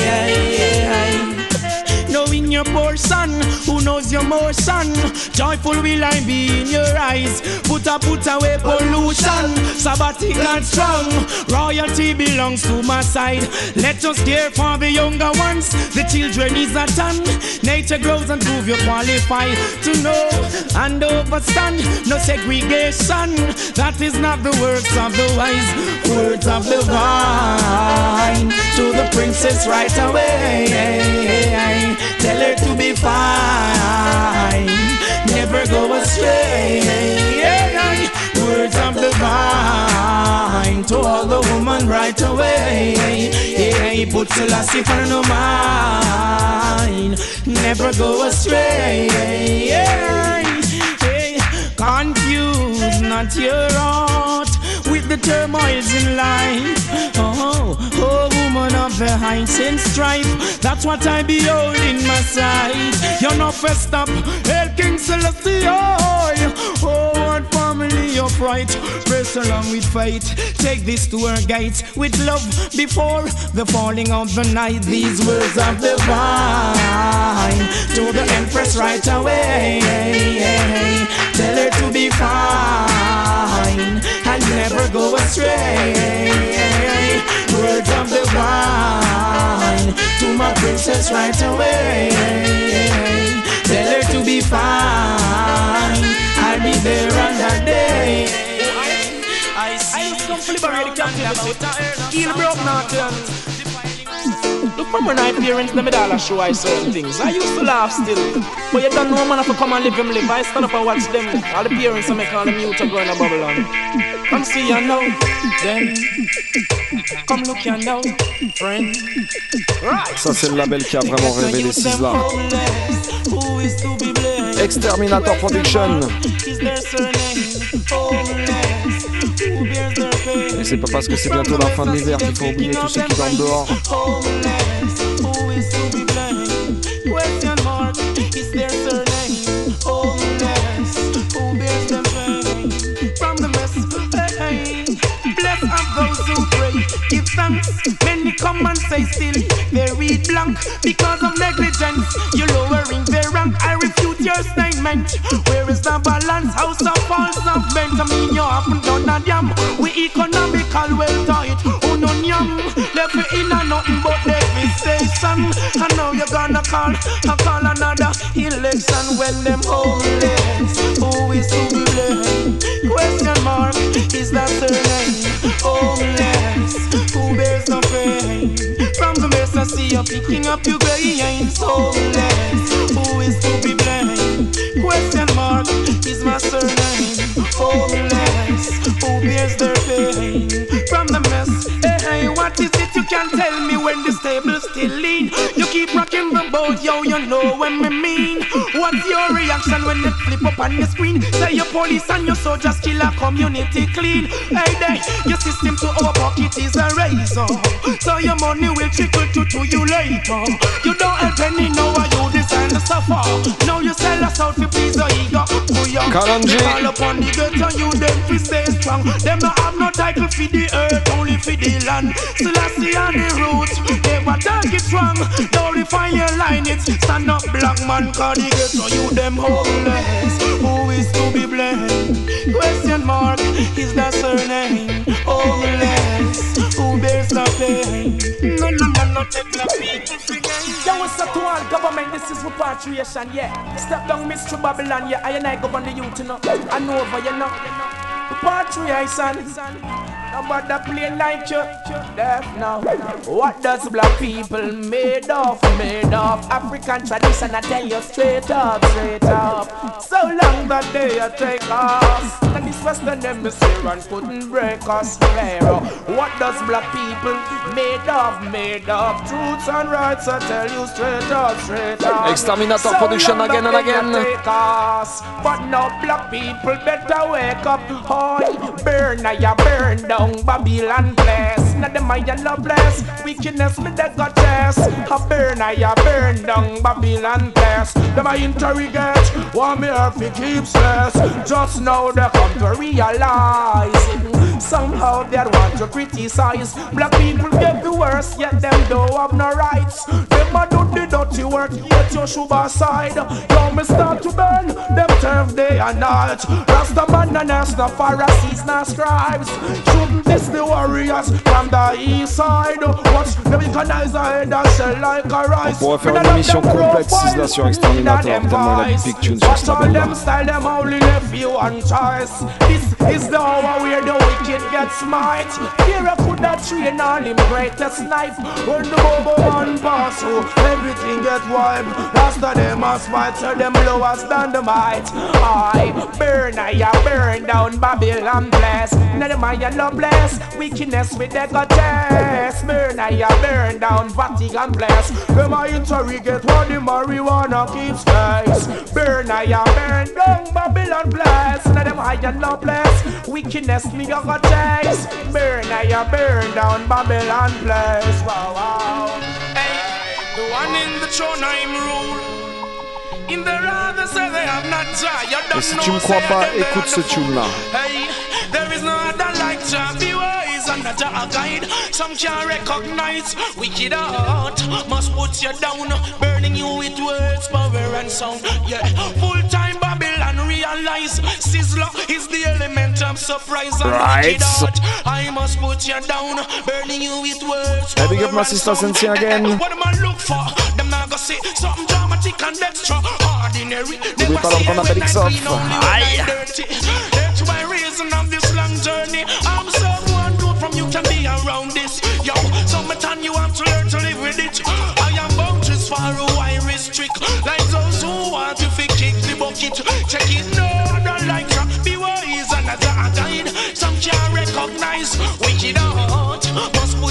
Knowing your portion, who knows your motion? Joyful will I be in your eyes. Put a put away pollution. Sabbatic and strong. Royalty belongs to my side. Let us care for the younger ones. The children is a ton. Nature grows and prove you qualify to know and overstand. No segregation. That is not the works of the wise. Words of the vine to the princess right away. Tell her to be fine, never go astray. Words of the vine to all the woman right away. Yeah, put Selassie for no mind, never go astray. Hey, confuse not your heart with the turmoils in life. Oh, oh, woman of the heights and strife. That's what I behold in my sight. You're not first up, El King Celestial. Oh, family of right. Press along with faith. Take this to her gates with love before the falling of the night. These words of the vine to the empress right away. Tell her to be fine and never go astray. Words of the vine to my princess right away. Tell her to be fine. I'll be there on that day. I see. I come to liberate the captivity. Heal broke nothing. Um, Look from when I parents them all show I certain things. I used to laugh still. But you don't know man if I come and live him live. I stand up and watch them. All the parents I make all the mute go in a bubble on. Come see you now. Then come look you now. Friend. Right. Ça, c'est le label qui a vraiment is to be blamed? Exterminator Production. C'est pas parce que c'est bientôt la fin de l'hiver qu'il faut oublier tous ceux qui dorment dehors. Homeless, who is to be blamed? Question mark, is their surname homeless? Who bears their pain? From the mess, hey, bless of those who pray, give thanks. Many come and say still they read blank because of negligence. You're lowering their rank. I refute your statement. Where is the balance? How First of all, some bent I mean you haven't done a damn. We economical well tight, who no yam. Left me in a nothing but devastation. I know you're gonna call, I call another election when them homeless. Who is to be blamed? Question mark, is that surname? Homeless, who bears no pain? From the mess I see you picking up your grains. Homeless, From the mess, hey, hey, what is it you can tell me when the stable's still lean? You keep rocking the boat, yo, you know what me mean. Reaction when they flip up on the screen? Say your police and your soldiers kill a community clean. Hey, there, your system to our pocket is a razor. So your money will trickle to, to you later. You don't help any know why you design to suffer. Now you sell us out to please your ego. Kalonji. Me Call upon the ghetto, you them fi stay strong. Them no have no title for the earth, only for the land. I see on the roots, never take it wrong. Don't refine your line, it's stand up black man, cause the ghetto, you them homeless. Who is to be blamed? Question mark, is that surname? Homeless, who bears the pain? No, no, no, no, take the people for Yo, what's up to all government? This is repatriation, yeah. Step down, Mr. Babylon, yeah. I and I govern the youth, you know. I know over, you know. Repatriation. Nobody play like. Deaf now. What does black people made of? Made of African tradition. I tell you straight up, straight up. So long that they take us. And this Western hemisphere and couldn't break us. What does black people made of? Made of truths and rights. I tell you straight up, straight up. Exterminator So production again and again. take us. But now black people better wake up. Hoy, burn, you burn down Babylon place. Now them I yellow place. Wickedness me they got chest. I burn, you burn down Babylon place. Them I interrogate. Want me earth to keep stress. Just now they come to realize it. Somehow they want to criticize. Black people get the worst, yet them don't have no rights. Them a do the dirty work, yet you should aside. Now me start to burn them turf day and night. Rasta man and Rasta Pharisees and scribes. Shouldn't this the warriors from the east side? Watch them recognize a head and shell like a On rice. pourrait faire une émission complète 6 là sur Exterminator, tellement il a de big tunes sur Watch cet all them style, them only left you on choice. This is the hour where the wicked get smite. Here I have train all him greatest knife. When the bobo man pass through, everything get wiped. Last of them must fight, so them lowest than the might. I burn, I burn down Babylon place. Now the man yellow place, wickedness with the goddess. Burn, I burn down Vatican bless Them I interrogate what the marijuana keeps space. Burn, I burn down Babylon bless Now them and low place. Wickedness me a go chase. Burn, I burn down Babylon place. Wow, wow. The one in the throne I'm rule. In the rather say they have not Jah. You Et don't si know tu me say crois pas, them they écoute are ce the tune là. Hey, there is no other like Jah. Be wise and a guide. Some can't recognize wicked heart. Must put you down, burning you with words, power and sound. Yeah, full time Babylon realize Sizzla is the element of surprise and Right. I must put you down, burning you with words. Hey, big up my sister. Cynthia again. What am I look for? Them not gonna say something dramatic and extraordinary. N'oublie pas d'entendre Apélix Off. Aïe.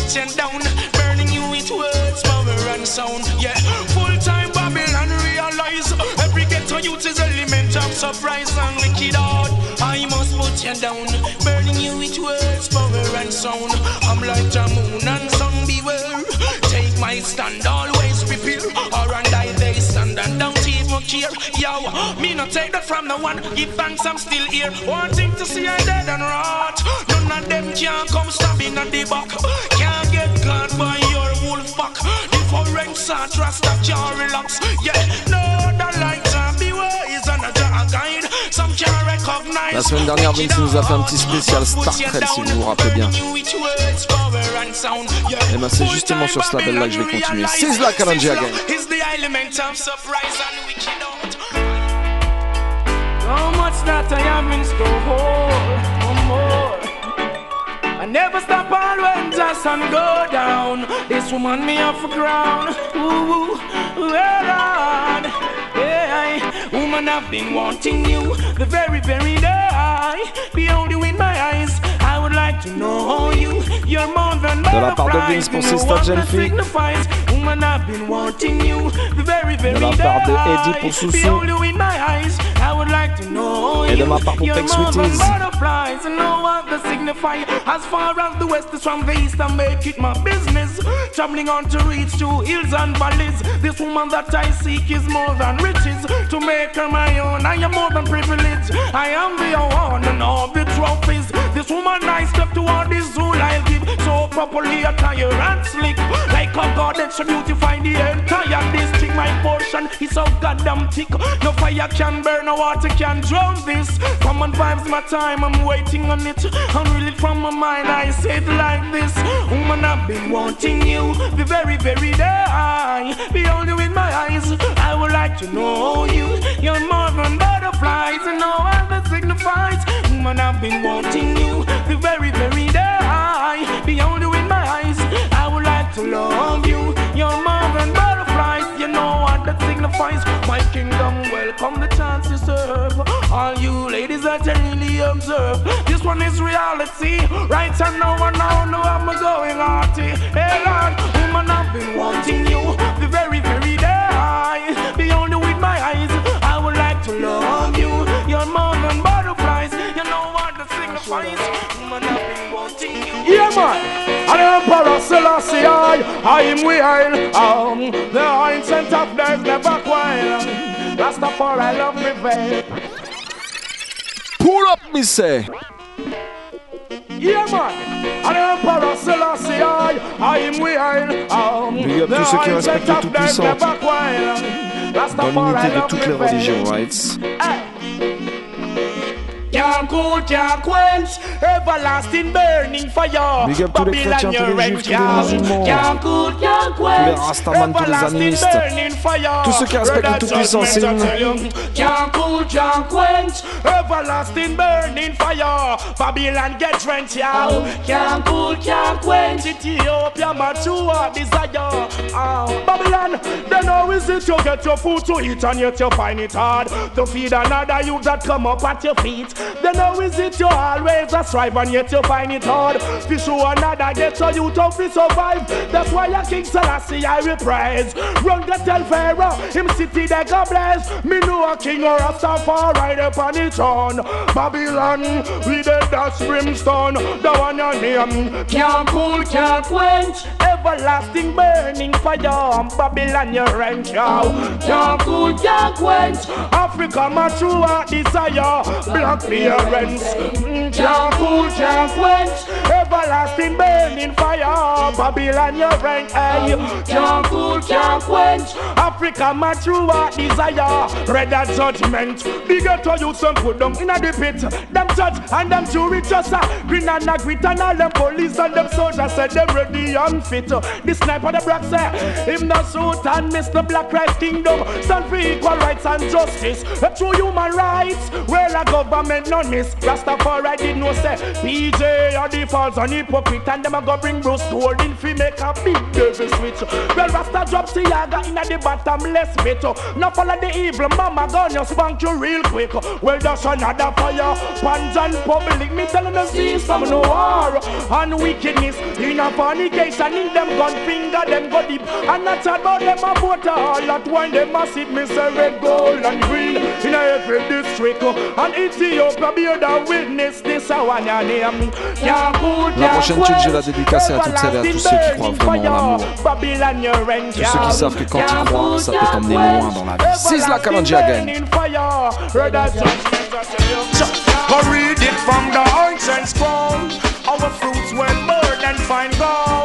Must down, burning you with words, power and sound. Yeah, full time Babylon realize every ghetto youth is element of surprise and wicked heart. I must put you down, burning you with words, power and sound. I'm like the moon and sun, beware. Take my stand, care. Yo, me not take that from the one. Give thanks, I'm still here. Wanting to see I dead and rot. None of them can come stabbing at the back. Can't get caught by your wolf pack. Different sort, rasta can't relax. Yeah, no, La semaine dernière, Vince nous a fait un petit spécial Star Trek, si vous vous rappelez bien. Et ben c'est justement sur ce label-là que je vais continuer. The don't. So much that I am in store? For more. I never stop all when just sun go down. This woman me off the ground. Ooh, well on. Yeah, woman, I've been wanting you the very, very day. Behold you in my eyes. De la part de butterflies. Vince pour You know Sister what Jeune that signifies. Woman, I've been wanting you the very, very De la part de. Eddie pour Soussou. You in my eyes. I would like to know Et de you. ma part pour You're Tex more than Sweeties. butterflies. You know what they signify. As far as the west is from the east, I make it my business. Traveling on to reach to hills and valleys. This woman that I seek is more than riches. To make her my own, I am more than privileged. I am the one and all the trophies. This woman I step toward this zoo I'll give. So properly attire and slick. Like a should beautify the entire district. My portion is so goddamn thick. No fire can burn, no water can drown this. Come Common vibes my time, I'm waiting on it. Unreel it from my mind, I say it like this. Woman, I've been wanting you the very, very day. Behold you in my eyes, I would like to know you. You're more than butterflies, and what that signifies. Woman, I've been wanting you the very, very day. Behold you in my eyes, I would like to love you. You're more than butterflies, you know what that signifies. My kingdom, welcome the chance to serve. All you ladies that I really observe. This one is reality. Right and now I now know I'm going arty. Hey Lord, woman, I've been wanting you the very, very day. Behold you with my eyes, man. Emperor Selassie, I, I am wild. Um, the ancient of days never quiet. Rastafari love prevail. Pull up, me say. Yeah, man. And Emperor Selassie, I, I am wild. Um, the tous ceux qui ancient of days never. Dans Rastafari l'unité de love toutes les prevail. religions, right? Can't cool, can't quench, everlasting burning fire. Big up tous les chrétiens, tous les juifs, tous les musulmans. Can't cool, can't Tous les quench, rastaman, tous les animistes. burning fire. Tous ceux qui respectent le Red Tout-Puissant, judgment, signe. I tell you. Can't cool, can't quench, everlasting burning fire. Babylon get drenched, yo. Can't cool, can't quench, Ethiopia mature desire. Oh, Babylon, they know is it you get your food to eat and yet you find it hard to feed another youth that come up at your feet. They know is it you always a strive and yet you find it hard to show another get your youth how to survive. That's why a King Selassie I will praise. Run go tell Pharaoh, him city they go bless. Me know a king or a star right up on the throne. Babylon, we the dust brimstone, the one your name can't cool, can't quench. Everlasting burning fire, Babylon your rank. Can't cool, can't quench. Africa mature desire, black Mm, Can't cool, can't quench. Everlasting burning fire, Babylon your hey. Can't cool, can't quench. Africa mature desire, red a judgment. Bigger to you some put them in a the pit. Them judge and them jury just a green and a grit and all them police and them soldiers said them ready and fit. The sniper the black say him the suit and miss the black right kingdom. Stand for equal rights and justice. A true human rights. Well a government none miss. Rastafari did no say PJ are the false and hypocrite and them a go bring Bruce Golding fi make a big devil switch. Well Rasta drop Seaga in a the bottomless pit. Now follow the evil mama you spank you real quick. Well that's another fire. Pans and public me telling them see some no war and wickedness in a fornication in them gun finger them go deep and not about them a vote all at one them a sit me say red gold and green in every district and it's Ethiopia La prochaine tune, je vais la quench, dédicacer à toutes celles et à tous ceux qui croient vraiment en l'amour. Tous ceux qui savent que quand ils croient, ça peut t'emmener loin dans la vie. Sizzla Kalonji again. Go read it from the ancient scroll. Our fruits were more than fine gold.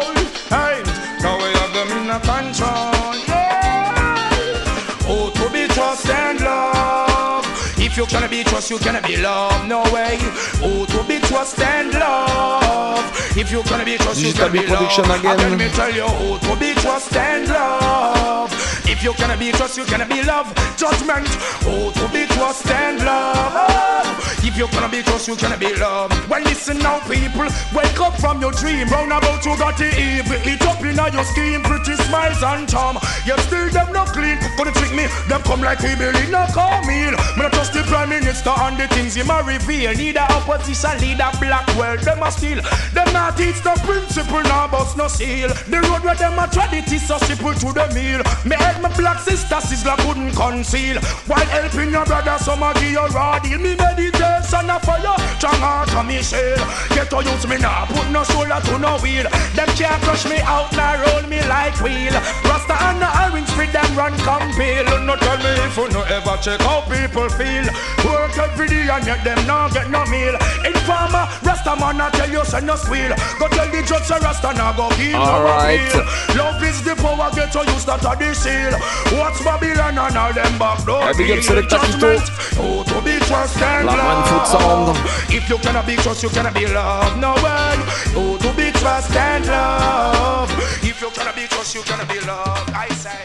Trust and love. If you cannot be trusted trust, you cannot be loved. No way. Who to be trust and love? If you cannot be trust, you cannot be loved. again. Let me tell you who to be trust and love. If you cannot be trust, you cannot be love. Judgment. Who to be trust and love. If you cannot be trust, you cannot be love. Well, listen now, people. Wake up from your dream. Round about you got the evil. It up in your scheme. Pretty smiles and charm. Yet still them not clean. Gonna trick me. Them come like we Billy, no call meal. Me not trust the prime minister and the things he ma reveal. Neither opposition leader black world, them a steal. Them not teach the principle, now bust no seal. The road where them a is so simple to the meal. Me my black sister sizzler couldn't conceal. While helping your brother, some a give you raw deal. Me meditation a fire, strong heart of me shell. Get to use me now, put no shoulder to no wheel. Them can't crush me out, now roll me like wheel. Rasta and the orange free them run compel. No tell me if you no ever check how people feel. Work every day and yet them not get no meal. Informer, Rasta man I tell you send no squeal. Go tell the judge Rasta now go kill no Alright. appeal. Love is the power, get to use that are the seal. What's Babylon and all them back door Yeah, big up feel. Selecta Judgment, Oh, to be trust and La Man Food love. Sound. If you cannot be trust, you cannot be loved. No way. Oh, to be trust and love. If you cannot be trust, you cannot be loved. I say.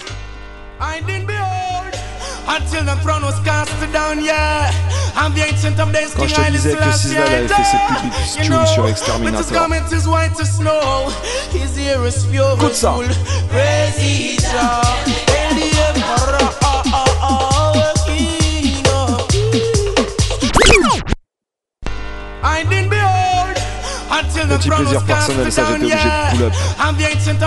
I didn't behold until the throne was cast down, yeah. I'm the ancient of days, Quand King je te disais que Selassie, avait fait cette public You tune know, sur Exterminator. garment is white as snow, his ear is pure Écoute ça. wool. Praise ye Jah, hail the Emperor, King of I didn't behold until the Petit throne plaisir was cast personnel, ça, down, j'étais obligé de yeah. pull up. I'm the ancient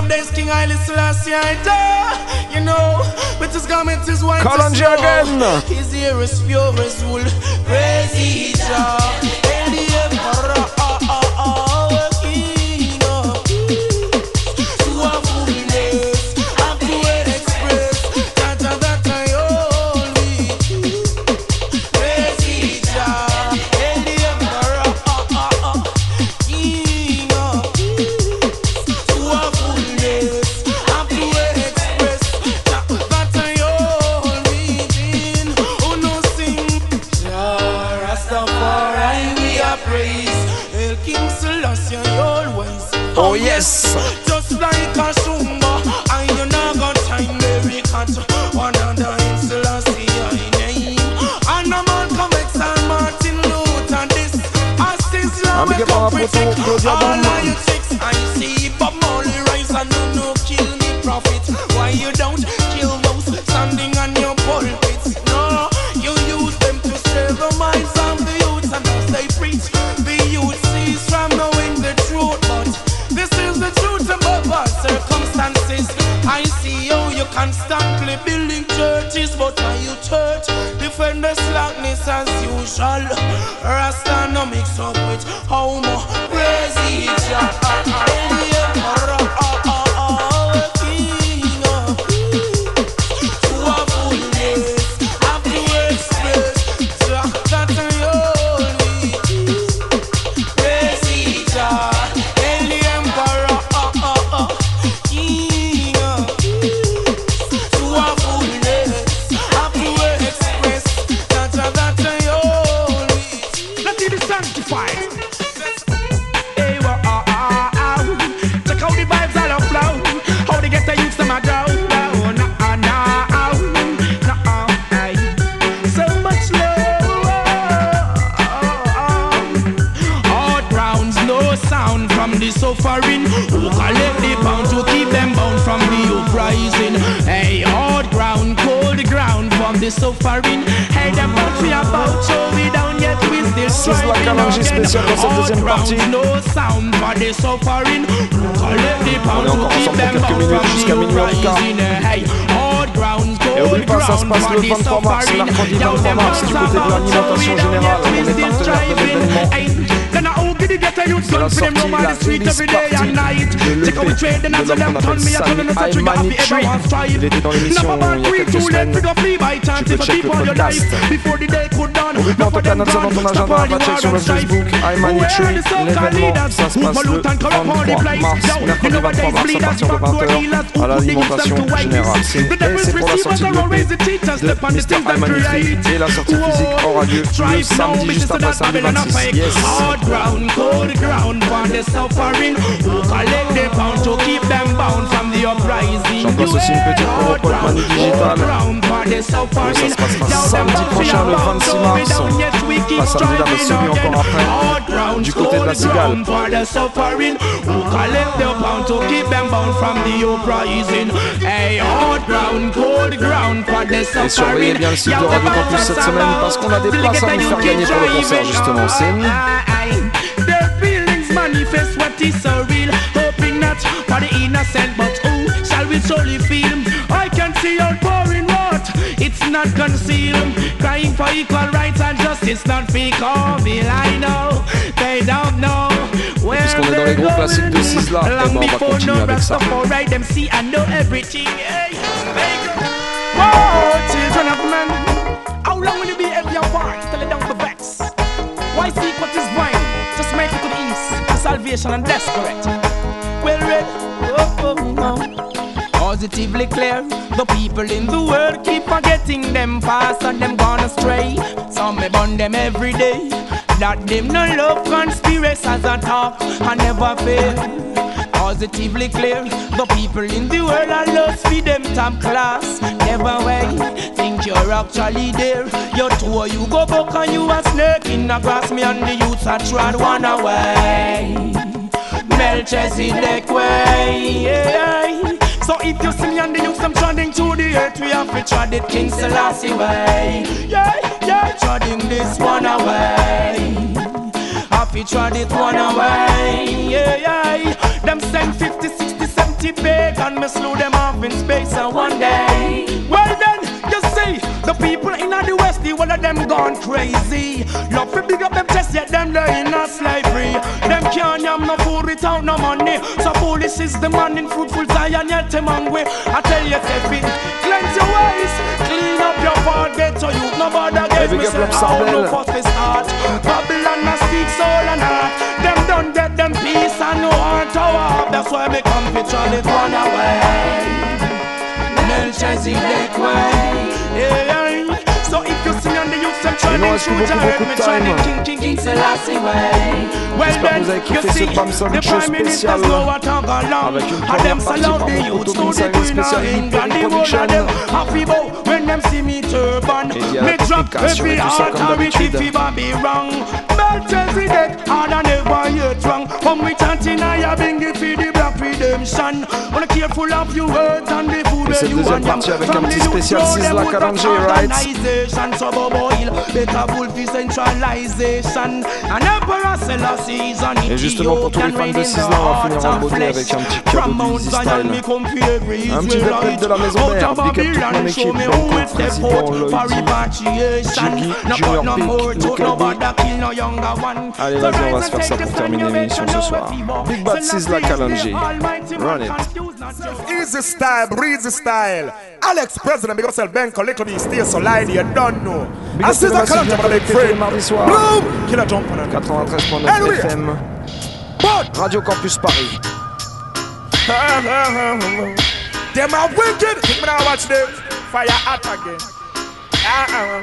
Il était dans l'émission il y a quelques semaines. Tu peux check le podcast. life before the day could dawn. Au rythme en tout cas, note ça dans ton agenda, va check sur le Facebook, l'événement, ça se passe le 23 mars, mercredi 23 mars à partir de 20h à l'alimentation générale. C'est et c'est pour la sortie de l'EP de Mr. Aymani Tree et la sortie physique aura lieu le samedi juste après samedi 26. Yes. Hard ground, cold ground the suffering. Who collect the pound to keep them J'en place aussi une petite pour le Manu Digital. Ça se passera samedi prochain le 26 mars. Pas samedi là, mais celui encore après. Du côté de la Cigale. Et surveillez bien le site de Radio Campus cette semaine parce qu'on a des places à vous faire gagner pour le concert justement. C'est manifest what is so real. Hoping not for the innocent, but shall we truly feel? I can see out pouring what it's not concealed. Crying for equal rights and justice, not vil. I know they don't know. where puisqu'on est dans les gros classiques de. Sizzla, eh ben, on va before continuer no avec ça. Rastafari, them see and know everything. Hey, Whoa, children of men. How long will you be till it vex? Why seek what is? Just make it to the east. Salvation and correct. Well read. Oh, oh, oh. Positively clear. The people in the world keep forgetting them past and them gone astray. Some may burn them every day. That them no love conspiracies and talk and never fail positively clear. The people in the world are lost for them top class. Never way, think you're actually there. You tour, you go back and you a snake in the grass. Me and the youths are trod one away. Melchizedek way. yeah. So if you see me and the youths, I'm treading to the earth. We have to tread it King Selassie way. Yeah, yeah, treading this one away. Happy tried it one away. Yeah, yeah. Them send 50, 60, 70 pagan. Me slew them off in space and one day. Well then, you see, the people in the the one of them gone crazy. Love to big up them chest, yet them they in a slavery. Them can't yam no food without no money. So foolish is the man in fruitful Zion, yet them hungry. I tell you, Teffy, cleanse your ways, clean up your fault, get to you. Nobody big me Love oh, no this heart. Babylon a speak soul and heart. Them don't get them peace and no heart to walk. That's why me come picture it one away. Melchizedek way. Yeah. Youth and try Il nous reste plus beaucoup, beaucoup de time. Well then, que you see, ce Bam Sam the prime ministers spécial know what I'm along. avec une And première them partie salute par the mon youth, poteau so Miss the Harry queen spécial of Hyper England, the whole Production. of them happy bow when them see me turban. Et il y a Me drop Pika sur every tout ça comme authority d'habitude. fi be wrong. Melchizedek, hard and never yet wrong. Come with chanting, I have been give for the black redemption. Wanna careful of your words and the where cette deuxième partie avec un petit spécial Sizzla right? Et justement pour tous les fans de Sizzla, on va finir en beauté avec un petit cadeau Style. Un petit de la maison mère, big up toute mon équipe, Président, Lloyd, Jiggy, Junior. Allez vas-y on va se faire ça pour terminer l'émission ce soir. Big Bad Sizzla run it. Easy style, breezy style. Alex President, because yourself, Ben, little me, stay so light, you don't know. Big I up see to the the massive color, bien my big connecté tous les friend. mardis soirs. Boom! Killer jump on it. 93.9 Anyway. FM, Radio Campus Paris. Them are wicked. Think me now watch them. Fire hot again. Uh-uh.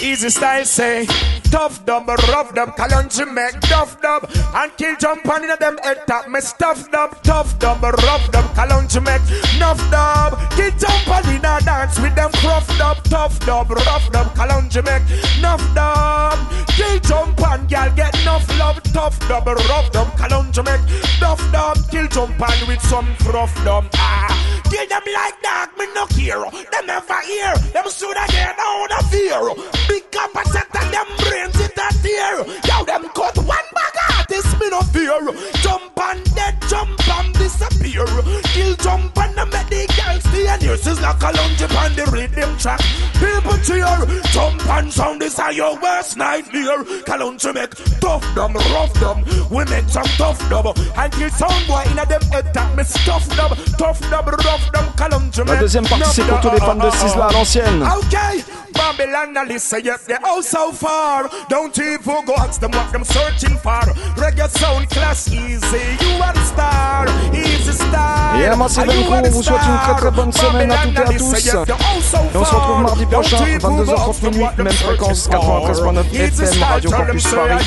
Easy style say. Tough dub, rough dub, Kalonji make tough dub And kill jump on in them head top. Me stuff dub, tough dub, rough dub, Kalonji make Nuff dub, kill jump on in a dance with them. Cruff dub, tough dub, rough dub, Kalonji make Nuff dub, kill jump on Girl get enough love, tough dub, rough dub, Kalonji make Nuff dub, kill jump on with some rough dub Ah, kill them like dog, me no care. Them never hear, them shoulda get out of fear Big capacity, them brains it a tear. Yo, them cut one bag artist, me no fear Jump and dead, jump and disappear Kill jump and the make the girls stay near This is like a lunge upon the rhythm track People cheer, jump pan sound, this are your worst nightmare. Kalonji make tough dub, rough dub. We make some tough dub. Until sound boy in a them head that me stuff dub, tough dub, rough dub. Kalonji La deuxième partie, c'est pour tous les fans de Sizzla à l'ancienne. Okay, Babylon, now listen, yes, they're all so far. Don't even go ask them what them searching for. Reggae sound class easy, you are the star, easy star. Et à Massive Crew, on vous souhaite une très très bonne semaine à toutes et à tous. Et on se retrouve mardi prochain, 22h30 minuit, même fréquence 93.9 FM, Radio Campus Paris.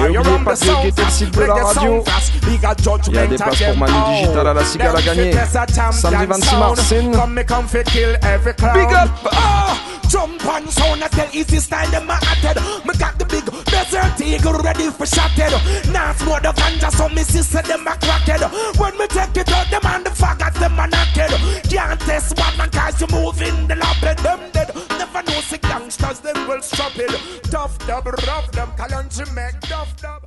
Et n'oubliez pas de guetter le site de la radio. Il y a des places pour Manu Digital à la cigale à gagner. Samedi 26 mars. Big up! Jump on sound, I tell easy style, them a atted. Me got the big desert eagle ready for shotted. Now smoke the ganja, so me sister them a cracked. When me take it out, them and the faggots, them a knocked. Can't test what man cause you move in the lapid. Them dead, never know sick youngsters, them will stop it. Tough dub, rough them, Kalonji make tough dub.